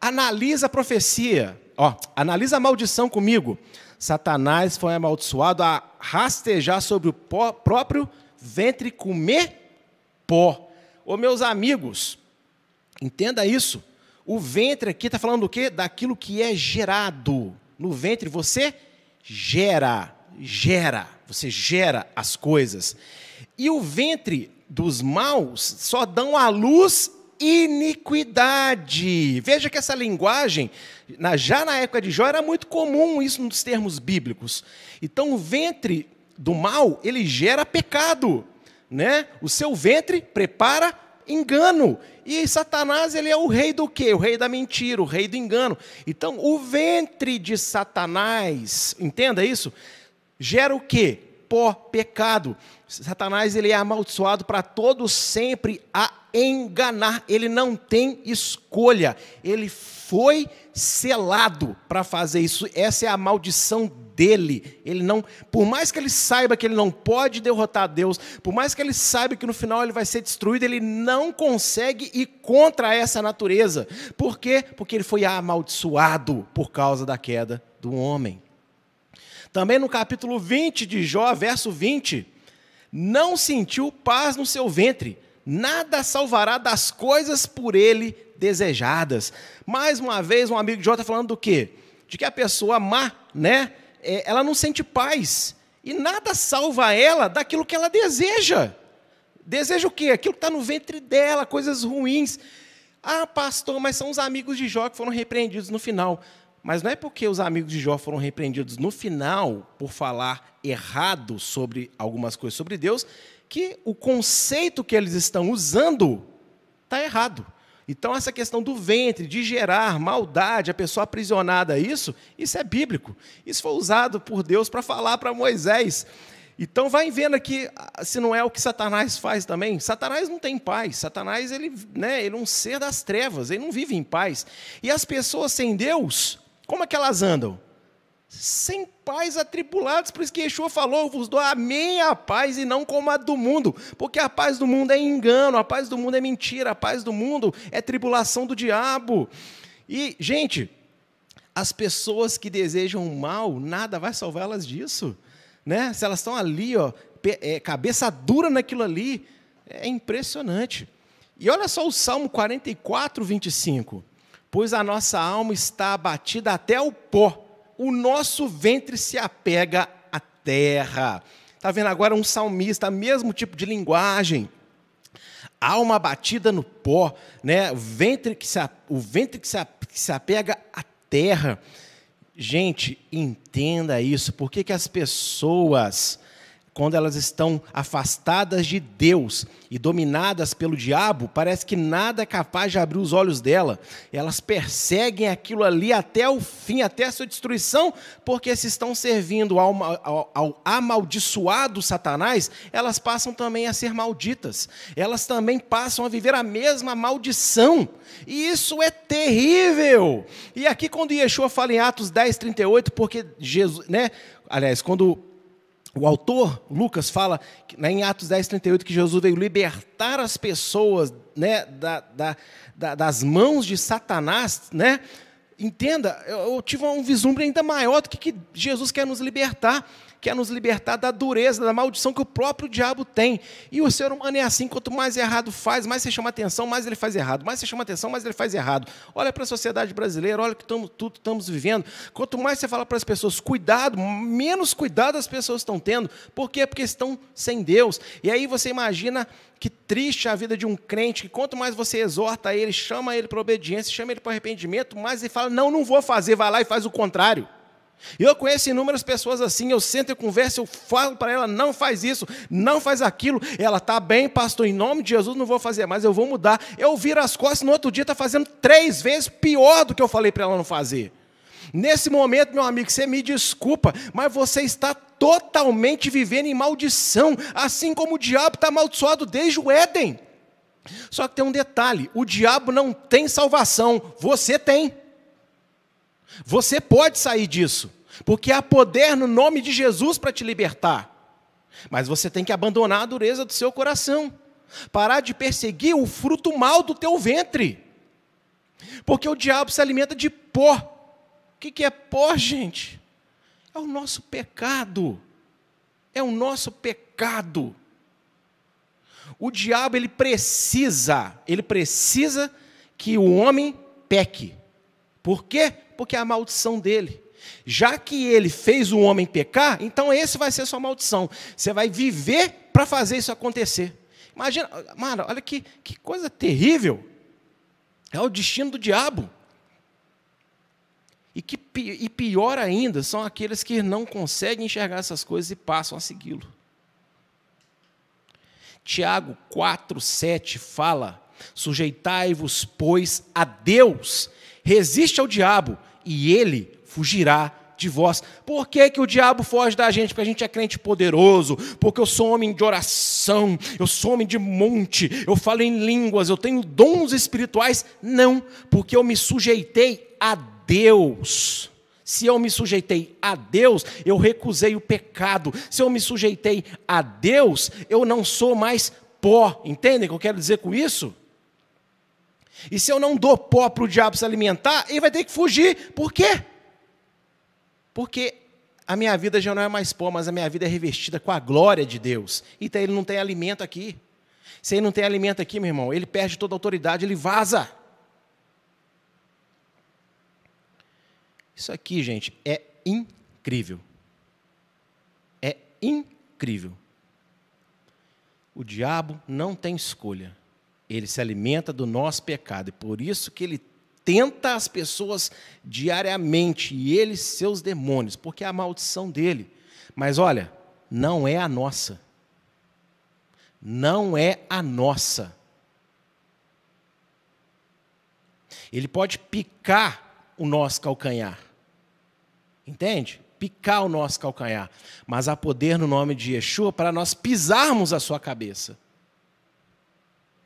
Analisa a profecia, ó, analisa a maldição comigo. Satanás foi amaldiçoado a rastejar sobre o próprio ventre comer pó. Ô meus amigos, entenda isso. O ventre aqui está falando do quê? Daquilo que é gerado. No ventre você gera, gera, você gera as coisas. E o ventre dos maus só dão à luz iniquidade. Veja que essa linguagem, já na época de Jó, era muito comum isso nos termos bíblicos. Então, o ventre do mal, ele gera pecado. Né? O seu ventre prepara engano. E Satanás, ele é o rei do quê? O rei da mentira, o rei do engano. Então, o ventre de Satanás, entenda isso, gera o quê? Pó, pecado. Satanás, ele é amaldiçoado para todos sempre a enganar. Ele não tem escolha. Ele foi selado para fazer isso. Essa é a maldição dele. Ele não, por mais que ele saiba que ele não pode derrotar Deus, por mais que ele saiba que no final ele vai ser destruído, ele não consegue ir contra essa natureza. Por quê? Porque ele foi amaldiçoado por causa da queda do homem. Também no capítulo 20 de Jó, verso 20, não sentiu paz no seu ventre, nada salvará das coisas por ele desejadas. Mais uma vez, um amigo de Jó está falando do quê? De que a pessoa má, né? É, ela não sente paz. E nada salva ela daquilo que ela deseja. Deseja o quê? Aquilo que está no ventre dela, coisas ruins. Ah, pastor, mas são os amigos de Jó que foram repreendidos no final. Mas não é porque os amigos de Jó foram repreendidos no final por falar errado sobre algumas coisas sobre Deus, que o conceito que eles estão usando está errado. Então, essa questão do ventre, de gerar maldade, a pessoa aprisionada a isso, isso é bíblico. Isso foi usado por Deus para falar para Moisés. Então, vai vendo aqui se não é o que Satanás faz também. Satanás não tem paz. Satanás ele, né, ele é um ser das trevas, ele não vive em paz. E as pessoas sem Deus, como é que elas andam? Sem pais atribulados. Por isso que Yeshua falou: vos dou a minha paz e não como a do mundo. Porque a paz do mundo é engano, a paz do mundo é mentira, a paz do mundo é tribulação do diabo. E, gente, as pessoas que desejam mal, nada vai salvá-las disso. Né? Se elas estão ali, ó, é, cabeça dura naquilo ali, é impressionante. E olha só o Salmo 44, 25. Pois a nossa alma está abatida até o pó o nosso ventre se apega à terra. Está vendo agora um salmista, mesmo tipo de linguagem. Alma batida no pó, né? o ventre que se, o ventre que se, que se apega à terra. Gente, entenda isso. Por que, que as pessoas quando elas estão afastadas de Deus e dominadas pelo diabo, parece que nada é capaz de abrir os olhos dela. Elas perseguem aquilo ali até o fim, até a sua destruição, porque se estão servindo ao, ao, ao amaldiçoado Satanás, elas passam também a ser malditas. Elas também passam a viver a mesma maldição. E isso é terrível. E aqui, quando Yeshua fala em Atos 10, 38, porque Jesus, né? Aliás, quando o autor, Lucas, fala né, em Atos 10, 38 que Jesus veio libertar as pessoas né, da, da, da, das mãos de Satanás. Né? Entenda, eu, eu tive um vislumbre ainda maior do que, que Jesus quer nos libertar quer nos libertar da dureza, da maldição que o próprio diabo tem. E o ser humano é assim: quanto mais errado faz, mais você chama atenção, mais ele faz errado. Mais você chama atenção, mais ele faz errado. Olha para a sociedade brasileira, olha que tamo, tudo estamos vivendo. Quanto mais você fala para as pessoas, cuidado, menos cuidado as pessoas estão tendo. Por quê? Porque estão sem Deus. E aí você imagina que triste a vida de um crente, que quanto mais você exorta ele, chama ele para obediência, chama ele para arrependimento, mais ele fala: não, não vou fazer, vai lá e faz o contrário. Eu conheço inúmeras pessoas assim, eu sento e converso, eu falo para ela, não faz isso, não faz aquilo. Ela está bem, pastor, em nome de Jesus não vou fazer mais, eu vou mudar. Eu viro as costas, no outro dia está fazendo três vezes pior do que eu falei para ela não fazer. Nesse momento, meu amigo, você me desculpa, mas você está totalmente vivendo em maldição, assim como o diabo está amaldiçoado desde o Éden. Só que tem um detalhe: o diabo não tem salvação, você tem. Você pode sair disso, porque há poder no nome de Jesus para te libertar. Mas você tem que abandonar a dureza do seu coração, parar de perseguir o fruto mal do teu ventre, porque o diabo se alimenta de pó. O que é pó, gente? É o nosso pecado. É o nosso pecado. O diabo ele precisa, ele precisa que o homem peque. Por quê? porque é a maldição dele. Já que ele fez o homem pecar, então esse vai ser sua maldição. Você vai viver para fazer isso acontecer. Imagina, mano, olha que, que coisa terrível. É o destino do diabo. E, que, e pior ainda são aqueles que não conseguem enxergar essas coisas e passam a segui-lo. Tiago 4, 7 fala: Sujeitai-vos, pois, a Deus, resiste ao diabo, e ele fugirá de vós. Por que, que o diabo foge da gente? Porque a gente é crente poderoso, porque eu sou homem de oração, eu sou homem de monte, eu falo em línguas, eu tenho dons espirituais. Não, porque eu me sujeitei a Deus. Se eu me sujeitei a Deus, eu recusei o pecado. Se eu me sujeitei a Deus, eu não sou mais pó. Entendem o que eu quero dizer com isso? E se eu não dou pó para o diabo se alimentar, ele vai ter que fugir. Por quê? Porque a minha vida já não é mais pó, mas a minha vida é revestida com a glória de Deus. Então ele não tem alimento aqui. Se ele não tem alimento aqui, meu irmão, ele perde toda a autoridade, ele vaza. Isso aqui, gente, é incrível. É incrível. O diabo não tem escolha. Ele se alimenta do nosso pecado. E por isso que ele tenta as pessoas diariamente, e ele seus demônios, porque é a maldição dele. Mas olha, não é a nossa. Não é a nossa. Ele pode picar o nosso calcanhar. Entende? Picar o nosso calcanhar. Mas há poder no nome de Yeshua para nós pisarmos a sua cabeça.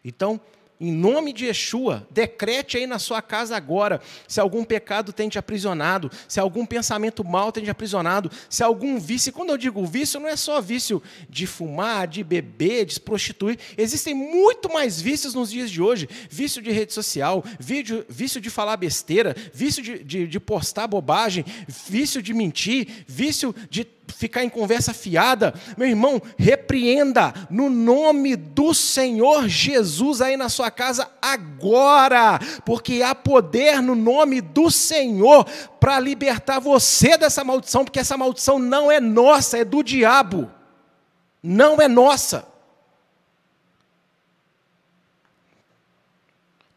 Então, em nome de Yeshua, decrete aí na sua casa agora, se algum pecado tem te aprisionado, se algum pensamento mal tem te aprisionado, se algum vício, quando eu digo vício, não é só vício de fumar, de beber, de se prostituir, existem muito mais vícios nos dias de hoje, vício de rede social, vício, vício de falar besteira, vício de, de, de postar bobagem, vício de mentir, vício de ficar em conversa fiada, meu irmão, repreenda no nome do Senhor Jesus aí na sua casa agora, porque há poder no nome do Senhor para libertar você dessa maldição, porque essa maldição não é nossa, é do diabo. Não é nossa.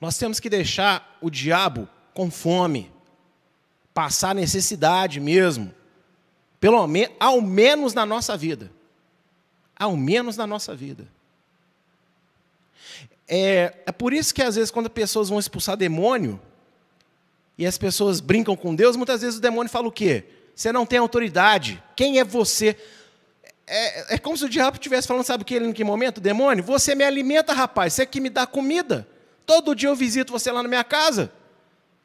Nós temos que deixar o diabo com fome, passar necessidade mesmo pelo menos, ao menos na nossa vida. Ao menos na nossa vida. É, é por isso que às vezes quando pessoas vão expulsar demônio, e as pessoas brincam com Deus, muitas vezes o demônio fala o quê? Você não tem autoridade. Quem é você? É, é como se o diabo estivesse falando, sabe o que ele em que momento? Demônio, você me alimenta, rapaz, você que me dá comida. Todo dia eu visito você lá na minha casa,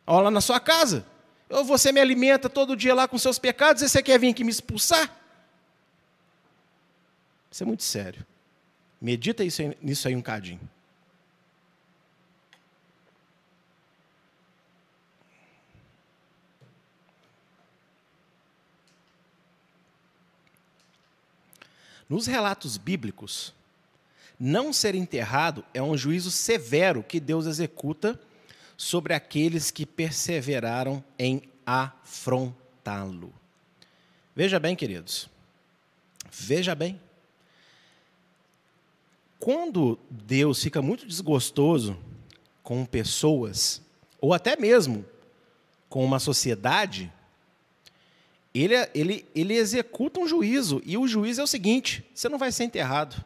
ou lá na sua casa. Você me alimenta todo dia lá com seus pecados e você quer vir aqui me expulsar? Isso é muito sério. Medita isso aí, nisso aí um cadinho. Nos relatos bíblicos, não ser enterrado é um juízo severo que Deus executa sobre aqueles que perseveraram em afrontá-lo. Veja bem, queridos. Veja bem. Quando Deus fica muito desgostoso com pessoas, ou até mesmo com uma sociedade, ele, ele, ele executa um juízo. E o juízo é o seguinte: você não vai ser enterrado.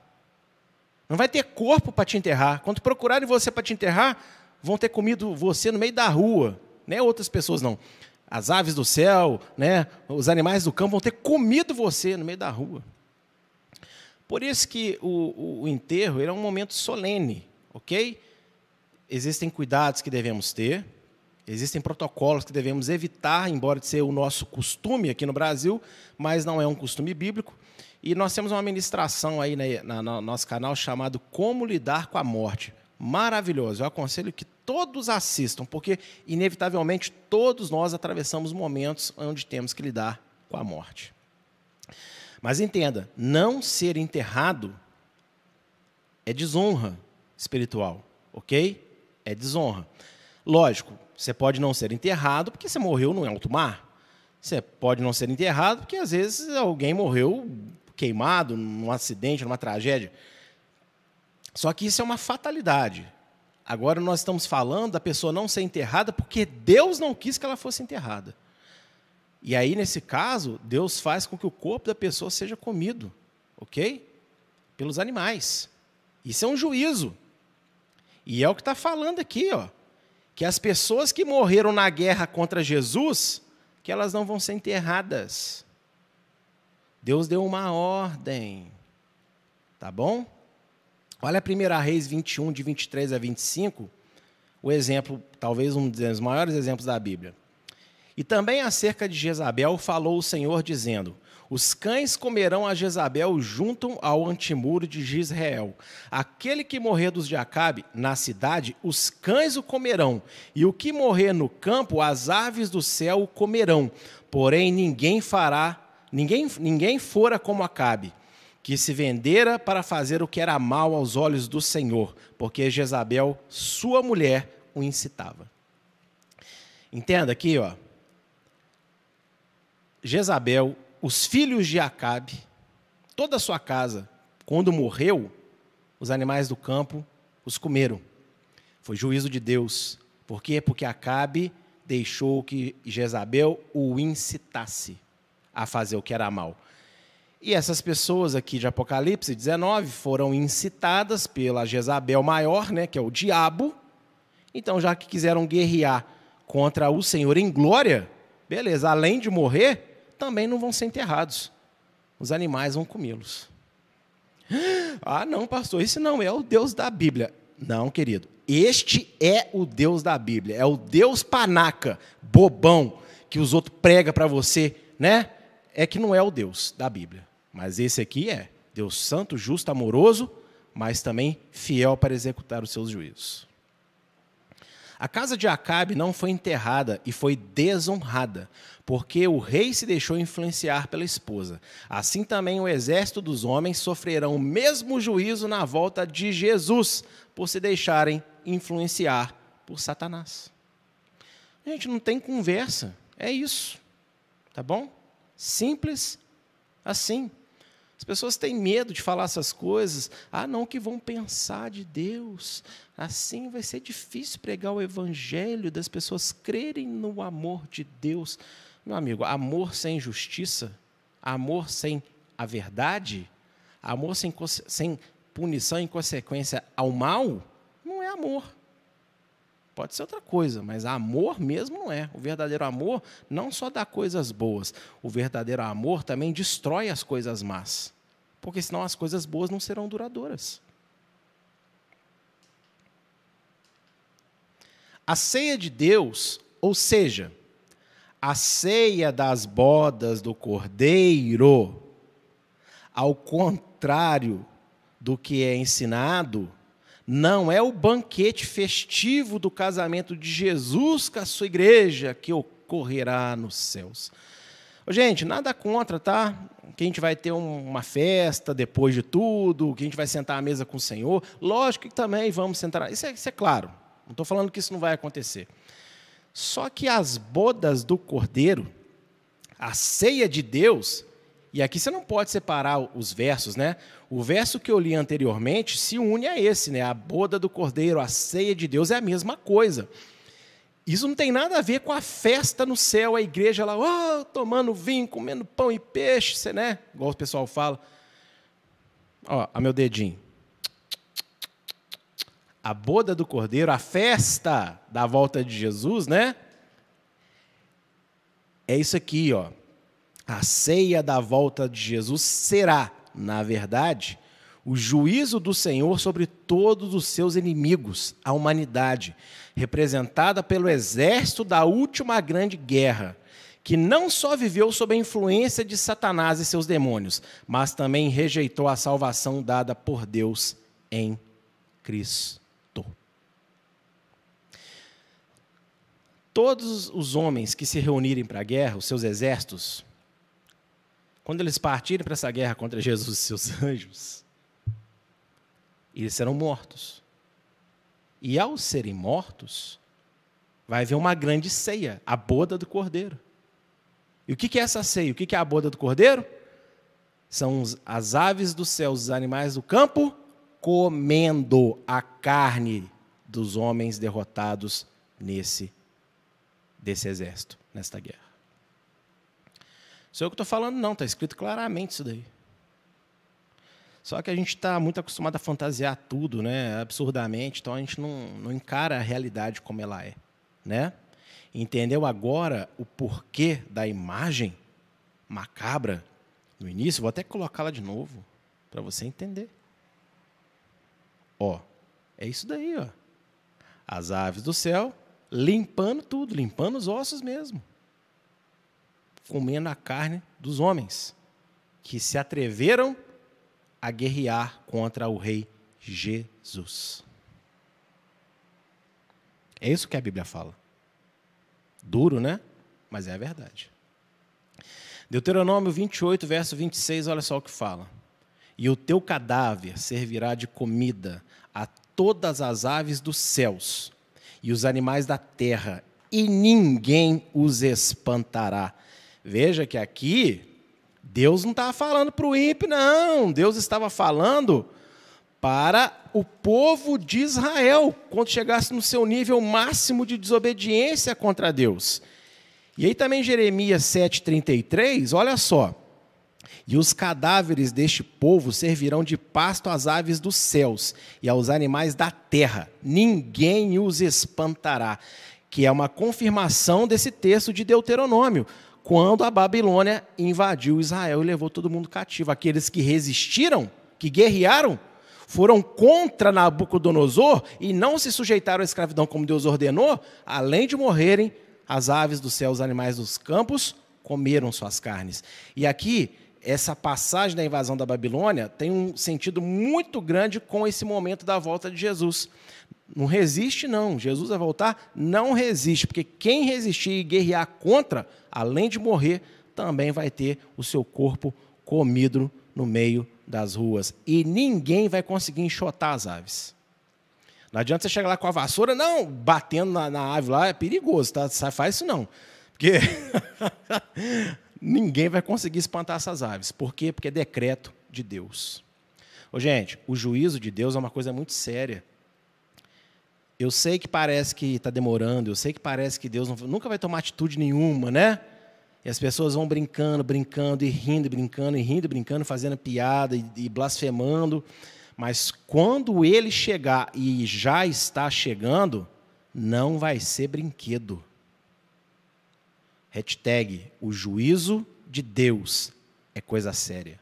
Não vai ter corpo para te enterrar. Quando procurarem você para te enterrar, vão ter comido você no meio da rua, não é outras pessoas não. As aves do céu, né, os animais do campo vão ter comido você no meio da rua. Por isso que o, o, o enterro é um momento solene, ok? Existem cuidados que devemos ter, existem protocolos que devemos evitar, embora de ser o nosso costume aqui no Brasil, mas não é um costume bíblico. E nós temos uma ministração aí no nosso canal chamado Como Lidar com a Morte maravilhoso. Eu aconselho que todos assistam, porque inevitavelmente todos nós atravessamos momentos onde temos que lidar com a morte. Mas entenda, não ser enterrado é desonra espiritual, ok? É desonra. Lógico, você pode não ser enterrado porque você morreu no alto mar. Você pode não ser enterrado porque às vezes alguém morreu queimado num acidente, numa tragédia. Só que isso é uma fatalidade. Agora nós estamos falando da pessoa não ser enterrada porque Deus não quis que ela fosse enterrada. E aí, nesse caso, Deus faz com que o corpo da pessoa seja comido, ok? Pelos animais. Isso é um juízo. E é o que está falando aqui, ó. Que as pessoas que morreram na guerra contra Jesus, que elas não vão ser enterradas. Deus deu uma ordem. Tá bom? Olha a 1 Reis 21, de 23 a 25, o exemplo, talvez um dos maiores exemplos da Bíblia. E também acerca de Jezabel falou o Senhor, dizendo: Os cães comerão a Jezabel junto ao antimuro de Israel. Aquele que morrer dos de Acabe na cidade, os cães o comerão, e o que morrer no campo, as aves do céu o comerão. Porém, ninguém fará, ninguém, ninguém fora como Acabe que se vendera para fazer o que era mal aos olhos do Senhor, porque Jezabel, sua mulher, o incitava. Entenda aqui, ó. Jezabel, os filhos de Acabe, toda a sua casa, quando morreu, os animais do campo os comeram. Foi juízo de Deus. Por quê? Porque Acabe deixou que Jezabel o incitasse a fazer o que era mal. E essas pessoas aqui de Apocalipse 19 foram incitadas pela Jezabel maior, né, que é o diabo. Então, já que quiseram guerrear contra o Senhor em glória, beleza, além de morrer, também não vão ser enterrados. Os animais vão comê-los. Ah, não, pastor, esse não é o Deus da Bíblia. Não, querido. Este é o Deus da Bíblia. É o Deus panaca, bobão, que os outros pregam para você, né? É que não é o Deus da Bíblia. Mas esse aqui é Deus santo, justo, amoroso, mas também fiel para executar os seus juízos. A casa de Acabe não foi enterrada e foi desonrada, porque o rei se deixou influenciar pela esposa. Assim também o exército dos homens sofrerão o mesmo juízo na volta de Jesus, por se deixarem influenciar por Satanás. Gente, não tem conversa, é isso. Tá bom? Simples assim. As pessoas têm medo de falar essas coisas. Ah, não, que vão pensar de Deus. Assim vai ser difícil pregar o evangelho das pessoas crerem no amor de Deus. Meu amigo, amor sem justiça, amor sem a verdade, amor sem, sem punição em consequência ao mal, não é amor. Pode ser outra coisa, mas amor mesmo não é. O verdadeiro amor não só dá coisas boas, o verdadeiro amor também destrói as coisas más. Porque senão as coisas boas não serão duradouras. A ceia de Deus, ou seja, a ceia das bodas do cordeiro, ao contrário do que é ensinado, não é o banquete festivo do casamento de Jesus com a sua igreja que ocorrerá nos céus. Gente, nada contra, tá? Que a gente vai ter uma festa depois de tudo, que a gente vai sentar à mesa com o Senhor. Lógico que também vamos sentar. Isso é, isso é claro. Não estou falando que isso não vai acontecer. Só que as bodas do cordeiro, a ceia de Deus, e aqui você não pode separar os versos, né? O verso que eu li anteriormente se une a esse, né? A boda do cordeiro, a ceia de Deus é a mesma coisa. Isso não tem nada a ver com a festa no céu, a igreja lá, oh, tomando vinho, comendo pão e peixe, né? Igual o pessoal fala. Ó, a meu dedinho. A boda do cordeiro, a festa da volta de Jesus, né? É isso aqui, ó. A ceia da volta de Jesus será, na verdade, o juízo do Senhor sobre todos os seus inimigos, a humanidade, representada pelo exército da última grande guerra, que não só viveu sob a influência de Satanás e seus demônios, mas também rejeitou a salvação dada por Deus em Cristo. Todos os homens que se reunirem para a guerra, os seus exércitos, quando eles partirem para essa guerra contra Jesus e seus anjos, eles serão mortos. E ao serem mortos, vai haver uma grande ceia, a boda do cordeiro. E o que é essa ceia? O que é a boda do cordeiro? São as aves do céu, os animais do campo, comendo a carne dos homens derrotados nesse desse exército, nesta guerra. Sou eu que estou falando, não, está escrito claramente isso daí. Só que a gente está muito acostumado a fantasiar tudo, né, absurdamente, então a gente não, não encara a realidade como ela é. Né? Entendeu agora o porquê da imagem macabra no início? Vou até colocá-la de novo, para você entender. Ó, é isso daí, ó. As aves do céu limpando tudo, limpando os ossos mesmo. Comendo a carne dos homens que se atreveram a guerrear contra o rei Jesus. É isso que a Bíblia fala. Duro, né? Mas é a verdade. Deuteronômio 28, verso 26, olha só o que fala. E o teu cadáver servirá de comida a todas as aves dos céus e os animais da terra, e ninguém os espantará. Veja que aqui Deus não estava falando para o ímpio, não. Deus estava falando para o povo de Israel, quando chegasse no seu nível máximo de desobediência contra Deus. E aí também Jeremias 7,33, olha só. E os cadáveres deste povo servirão de pasto às aves dos céus e aos animais da terra, ninguém os espantará. Que é uma confirmação desse texto de Deuteronômio quando a Babilônia invadiu Israel e levou todo mundo cativo. Aqueles que resistiram, que guerrearam, foram contra Nabucodonosor e não se sujeitaram à escravidão como Deus ordenou, além de morrerem, as aves do céu, os animais dos campos, comeram suas carnes. E aqui, essa passagem da invasão da Babilônia tem um sentido muito grande com esse momento da volta de Jesus. Não resiste, não. Jesus vai voltar, não resiste, porque quem resistir e guerrear contra, além de morrer, também vai ter o seu corpo comido no meio das ruas. E ninguém vai conseguir enxotar as aves. Não adianta você chegar lá com a vassoura, não, batendo na, na ave lá, é perigoso, tá? Faz isso não. Porque ninguém vai conseguir espantar essas aves. Por quê? Porque é decreto de Deus. Ô, gente, o juízo de Deus é uma coisa muito séria. Eu sei que parece que está demorando, eu sei que parece que Deus nunca vai tomar atitude nenhuma, né? E as pessoas vão brincando, brincando, e rindo, brincando, e rindo, brincando, fazendo piada e, e blasfemando. Mas quando ele chegar, e já está chegando, não vai ser brinquedo. Hashtag, o juízo de Deus é coisa séria.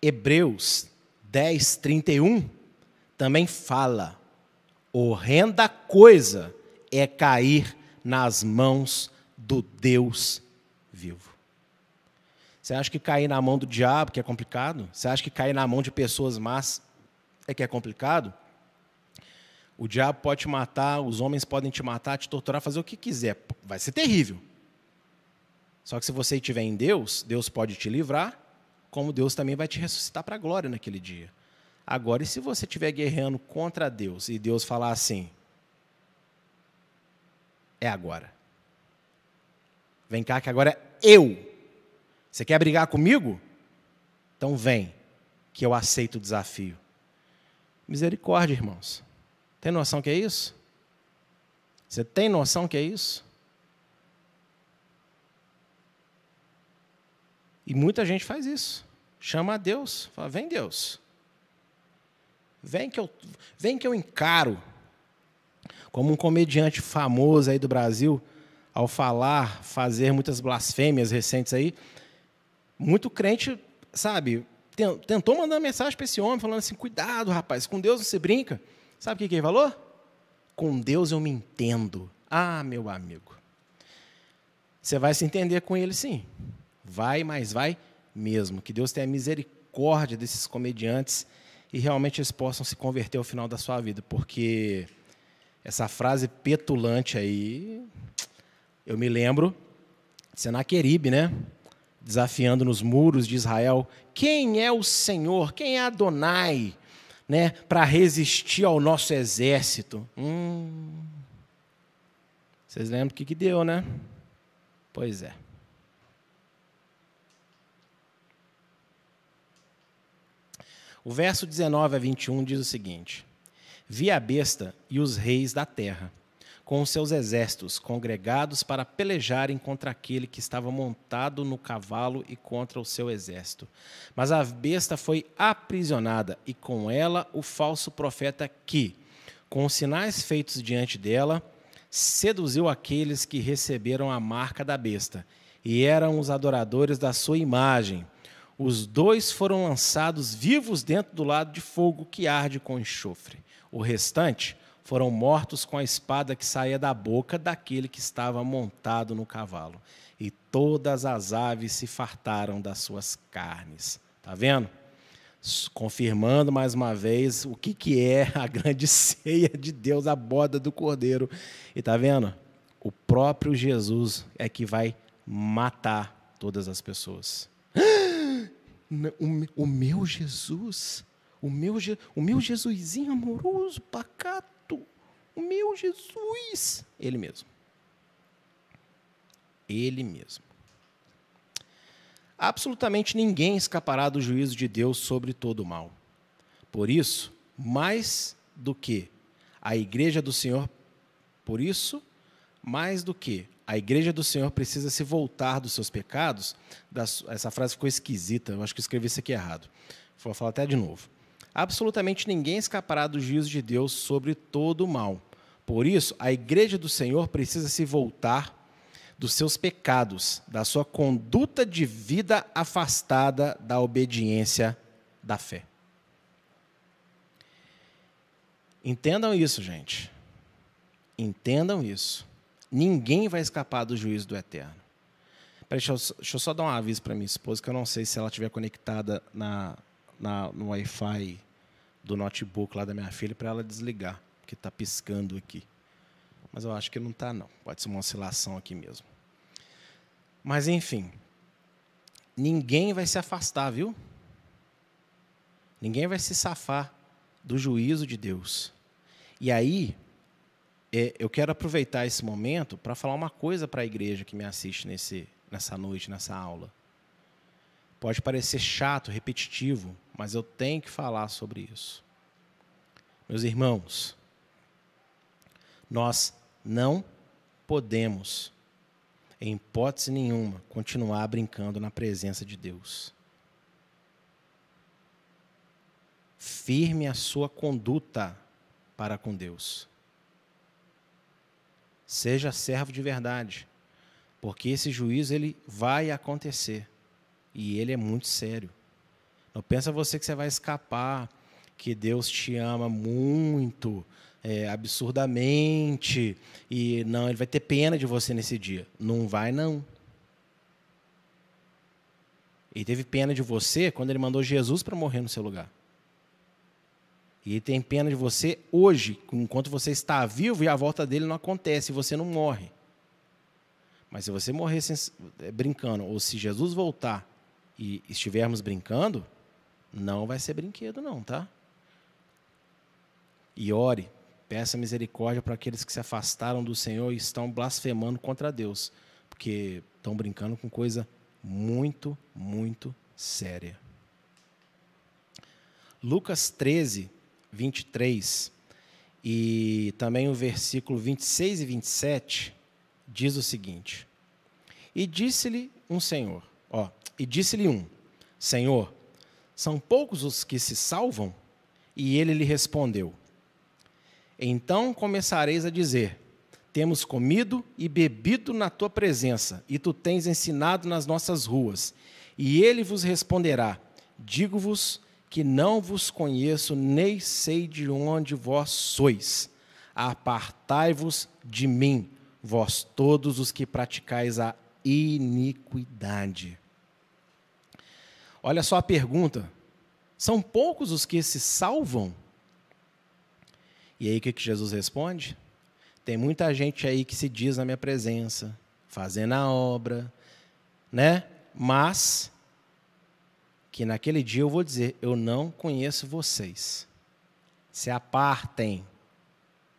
Hebreus 10, 31 também fala: horrenda coisa é cair nas mãos do Deus vivo. Você acha que cair na mão do diabo que é complicado? Você acha que cair na mão de pessoas más é que é complicado? O diabo pode te matar, os homens podem te matar, te torturar, fazer o que quiser. Vai ser terrível. Só que se você estiver em Deus, Deus pode te livrar, como Deus também vai te ressuscitar para a glória naquele dia. Agora, e se você estiver guerreando contra Deus e Deus falar assim: é agora. Vem cá, que agora é eu. Você quer brigar comigo? Então vem, que eu aceito o desafio. Misericórdia, irmãos. Tem noção que é isso? Você tem noção que é isso? E muita gente faz isso. Chama a Deus, fala: "Vem, Deus. Vem que eu, vem que eu encaro". Como um comediante famoso aí do Brasil, ao falar, fazer muitas blasfêmias recentes aí, muito crente, sabe, tentou mandar mensagem para esse homem, falando assim: cuidado, rapaz, com Deus você brinca. Sabe o que ele falou? Com Deus eu me entendo. Ah, meu amigo. Você vai se entender com ele sim. Vai, mas vai mesmo. Que Deus tenha misericórdia desses comediantes e realmente eles possam se converter ao final da sua vida, porque essa frase petulante aí, eu me lembro de Senaqueribe, né? Desafiando nos muros de Israel, quem é o Senhor? Quem é Adonai? Né, para resistir ao nosso exército. Hum, vocês lembram o que, que deu, né? Pois é. O verso 19 a 21 diz o seguinte: Vi a besta e os reis da terra, com os seus exércitos, congregados para pelejarem contra aquele que estava montado no cavalo e contra o seu exército. Mas a besta foi aprisionada, e com ela o falso profeta que, com os sinais feitos diante dela, seduziu aqueles que receberam a marca da besta, e eram os adoradores da sua imagem. Os dois foram lançados vivos dentro do lado de fogo que arde com enxofre. O restante foram mortos com a espada que saía da boca daquele que estava montado no cavalo. E todas as aves se fartaram das suas carnes. Está vendo? Confirmando mais uma vez o que, que é a grande ceia de Deus, a boda do cordeiro. E está vendo? O próprio Jesus é que vai matar todas as pessoas. O meu Jesus o meu, o meu Jesusinho amoroso, pacato, o meu Jesus, ele mesmo. Ele mesmo. Absolutamente ninguém escapará do juízo de Deus sobre todo o mal. Por isso, mais do que a igreja do Senhor, por isso, mais do que a igreja do Senhor precisa se voltar dos seus pecados, essa frase ficou esquisita, eu acho que eu escrevi isso aqui errado. Vou falar até de novo absolutamente ninguém escapará do juízo de Deus sobre todo o mal. Por isso, a igreja do Senhor precisa se voltar dos seus pecados, da sua conduta de vida afastada da obediência da fé. Entendam isso, gente. Entendam isso. Ninguém vai escapar do juízo do eterno. Deixa eu, deixa eu só dar um aviso para minha esposa, que eu não sei se ela estiver conectada na, na, no Wi-Fi do notebook lá da minha filha para ela desligar, porque está piscando aqui. Mas eu acho que não está, não. Pode ser uma oscilação aqui mesmo. Mas, enfim, ninguém vai se afastar, viu? Ninguém vai se safar do juízo de Deus. E aí, é, eu quero aproveitar esse momento para falar uma coisa para a igreja que me assiste nesse, nessa noite, nessa aula. Pode parecer chato, repetitivo, mas eu tenho que falar sobre isso. Meus irmãos, nós não podemos, em hipótese nenhuma, continuar brincando na presença de Deus. Firme a sua conduta para com Deus. Seja servo de verdade, porque esse juízo ele vai acontecer e ele é muito sério. Não pensa você que você vai escapar, que Deus te ama muito, é, absurdamente, e não, ele vai ter pena de você nesse dia. Não vai, não. Ele teve pena de você quando ele mandou Jesus para morrer no seu lugar. E ele tem pena de você hoje, enquanto você está vivo e a volta dele não acontece, você não morre. Mas se você morrer sem, é, brincando, ou se Jesus voltar e estivermos brincando, não vai ser brinquedo, não, tá? E ore, peça misericórdia para aqueles que se afastaram do Senhor e estão blasfemando contra Deus, porque estão brincando com coisa muito, muito séria. Lucas 13, 23 e também o versículo 26 e 27 diz o seguinte: E disse-lhe um Senhor, ó, e disse-lhe um: Senhor, são poucos os que se salvam? E ele lhe respondeu: Então começareis a dizer: Temos comido e bebido na tua presença, e tu tens ensinado nas nossas ruas. E ele vos responderá: Digo-vos que não vos conheço, nem sei de onde vós sois. Apartai-vos de mim, vós todos os que praticais a iniquidade. Olha só a pergunta: são poucos os que se salvam? E aí o que Jesus responde? Tem muita gente aí que se diz na minha presença, fazendo a obra, né? Mas que naquele dia eu vou dizer: eu não conheço vocês. Se apartem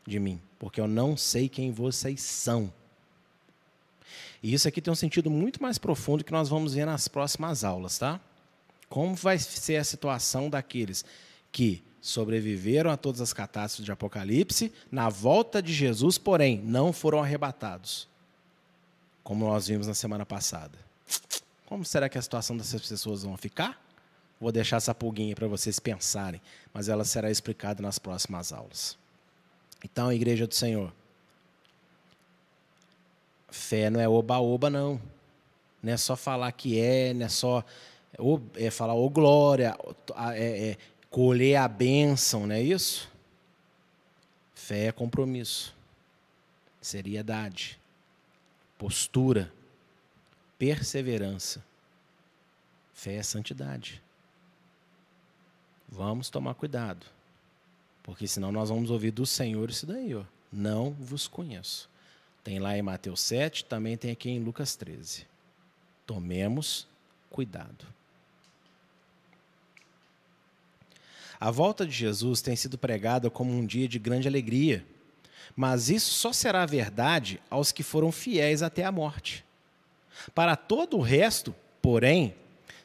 de mim, porque eu não sei quem vocês são. E isso aqui tem um sentido muito mais profundo que nós vamos ver nas próximas aulas, tá? Como vai ser a situação daqueles que sobreviveram a todas as catástrofes de Apocalipse, na volta de Jesus, porém, não foram arrebatados? Como nós vimos na semana passada. Como será que a situação dessas pessoas vão ficar? Vou deixar essa pulguinha para vocês pensarem, mas ela será explicada nas próximas aulas. Então, Igreja do Senhor, fé não é oba-oba, não. Não é só falar que é, não é só é falar ô glória, é, é, colher a bênção, não é isso? Fé é compromisso, seriedade, postura, perseverança. Fé é santidade. Vamos tomar cuidado, porque senão nós vamos ouvir do Senhor isso daí, ó. Não vos conheço. Tem lá em Mateus 7, também tem aqui em Lucas 13. Tomemos cuidado. A volta de Jesus tem sido pregada como um dia de grande alegria, mas isso só será verdade aos que foram fiéis até a morte. Para todo o resto, porém,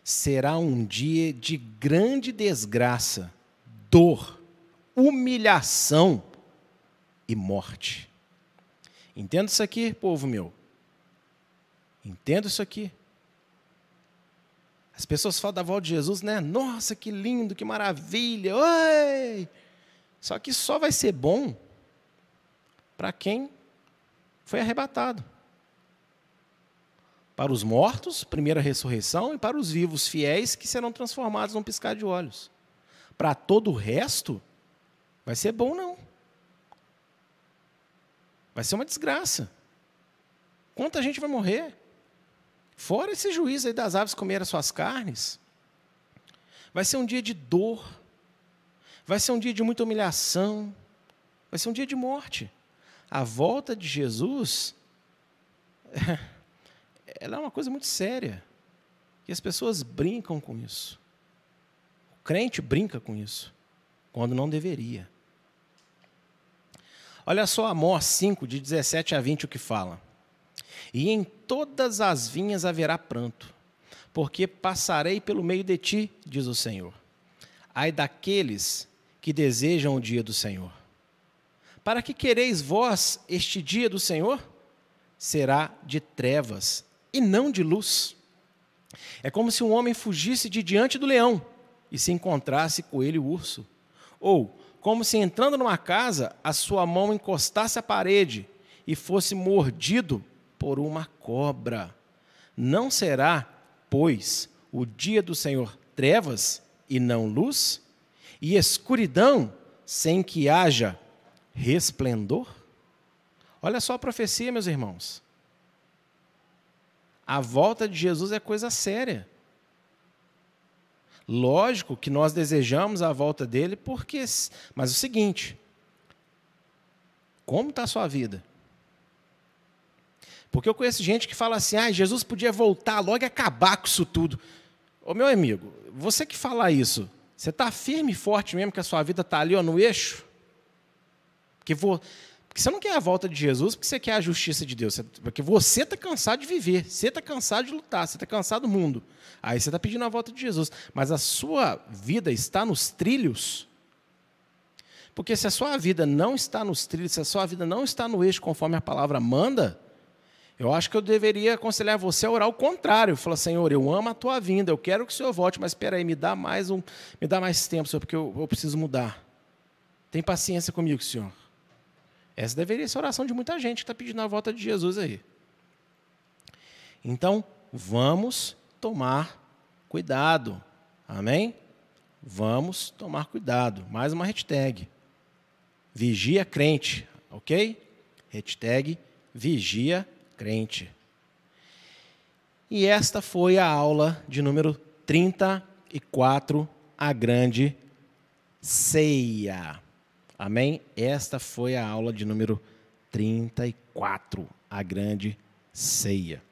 será um dia de grande desgraça, dor, humilhação e morte. Entenda isso aqui, povo meu. Entenda isso aqui. As pessoas falam da volta de Jesus, né? Nossa, que lindo, que maravilha. Oi! Só que só vai ser bom para quem foi arrebatado. Para os mortos, primeira ressurreição, e para os vivos fiéis que serão transformados num piscar de olhos. Para todo o resto, vai ser bom não. Vai ser uma desgraça. Quanta gente vai morrer? Fora esse juízo aí das aves comer as suas carnes. Vai ser um dia de dor. Vai ser um dia de muita humilhação. Vai ser um dia de morte. A volta de Jesus, ela é uma coisa muito séria. E as pessoas brincam com isso. O crente brinca com isso, quando não deveria. Olha só Amós 5, de 17 a 20, o que fala. E em todas as vinhas haverá pranto, porque passarei pelo meio de ti, diz o Senhor. Ai daqueles que desejam o dia do Senhor. Para que quereis vós este dia do Senhor? Será de trevas e não de luz. É como se um homem fugisse de diante do leão e se encontrasse com ele o urso. Ou como se entrando numa casa, a sua mão encostasse à parede e fosse mordido por uma cobra. Não será, pois, o dia do Senhor trevas e não luz, e escuridão sem que haja resplendor? Olha só a profecia, meus irmãos. A volta de Jesus é coisa séria. Lógico que nós desejamos a volta dele, porque. Mas é o seguinte: como está a sua vida? Porque eu conheço gente que fala assim: ah, Jesus podia voltar logo e acabar com isso tudo. Ô meu amigo, você que fala isso, você está firme e forte mesmo que a sua vida está ali ó, no eixo? Porque, vou, porque você não quer a volta de Jesus porque você quer a justiça de Deus. Porque você está cansado de viver, você está cansado de lutar, você está cansado do mundo. Aí você está pedindo a volta de Jesus. Mas a sua vida está nos trilhos. Porque se a sua vida não está nos trilhos, se a sua vida não está no eixo conforme a palavra manda, eu acho que eu deveria aconselhar você a orar o contrário. Falar, Senhor, eu amo a tua vinda, eu quero que o Senhor volte, mas espera aí, me dá mais um, me dá mais tempo, Senhor, porque eu, eu preciso mudar. Tem paciência comigo, Senhor. Essa deveria ser a oração de muita gente que está pedindo a volta de Jesus aí. Então, vamos tomar cuidado. Amém? Vamos tomar cuidado. Mais uma hashtag. Vigia crente, ok? Hashtag vigia crente. E esta foi a aula de número 34, a grande ceia. Amém? Esta foi a aula de número 34, a grande ceia.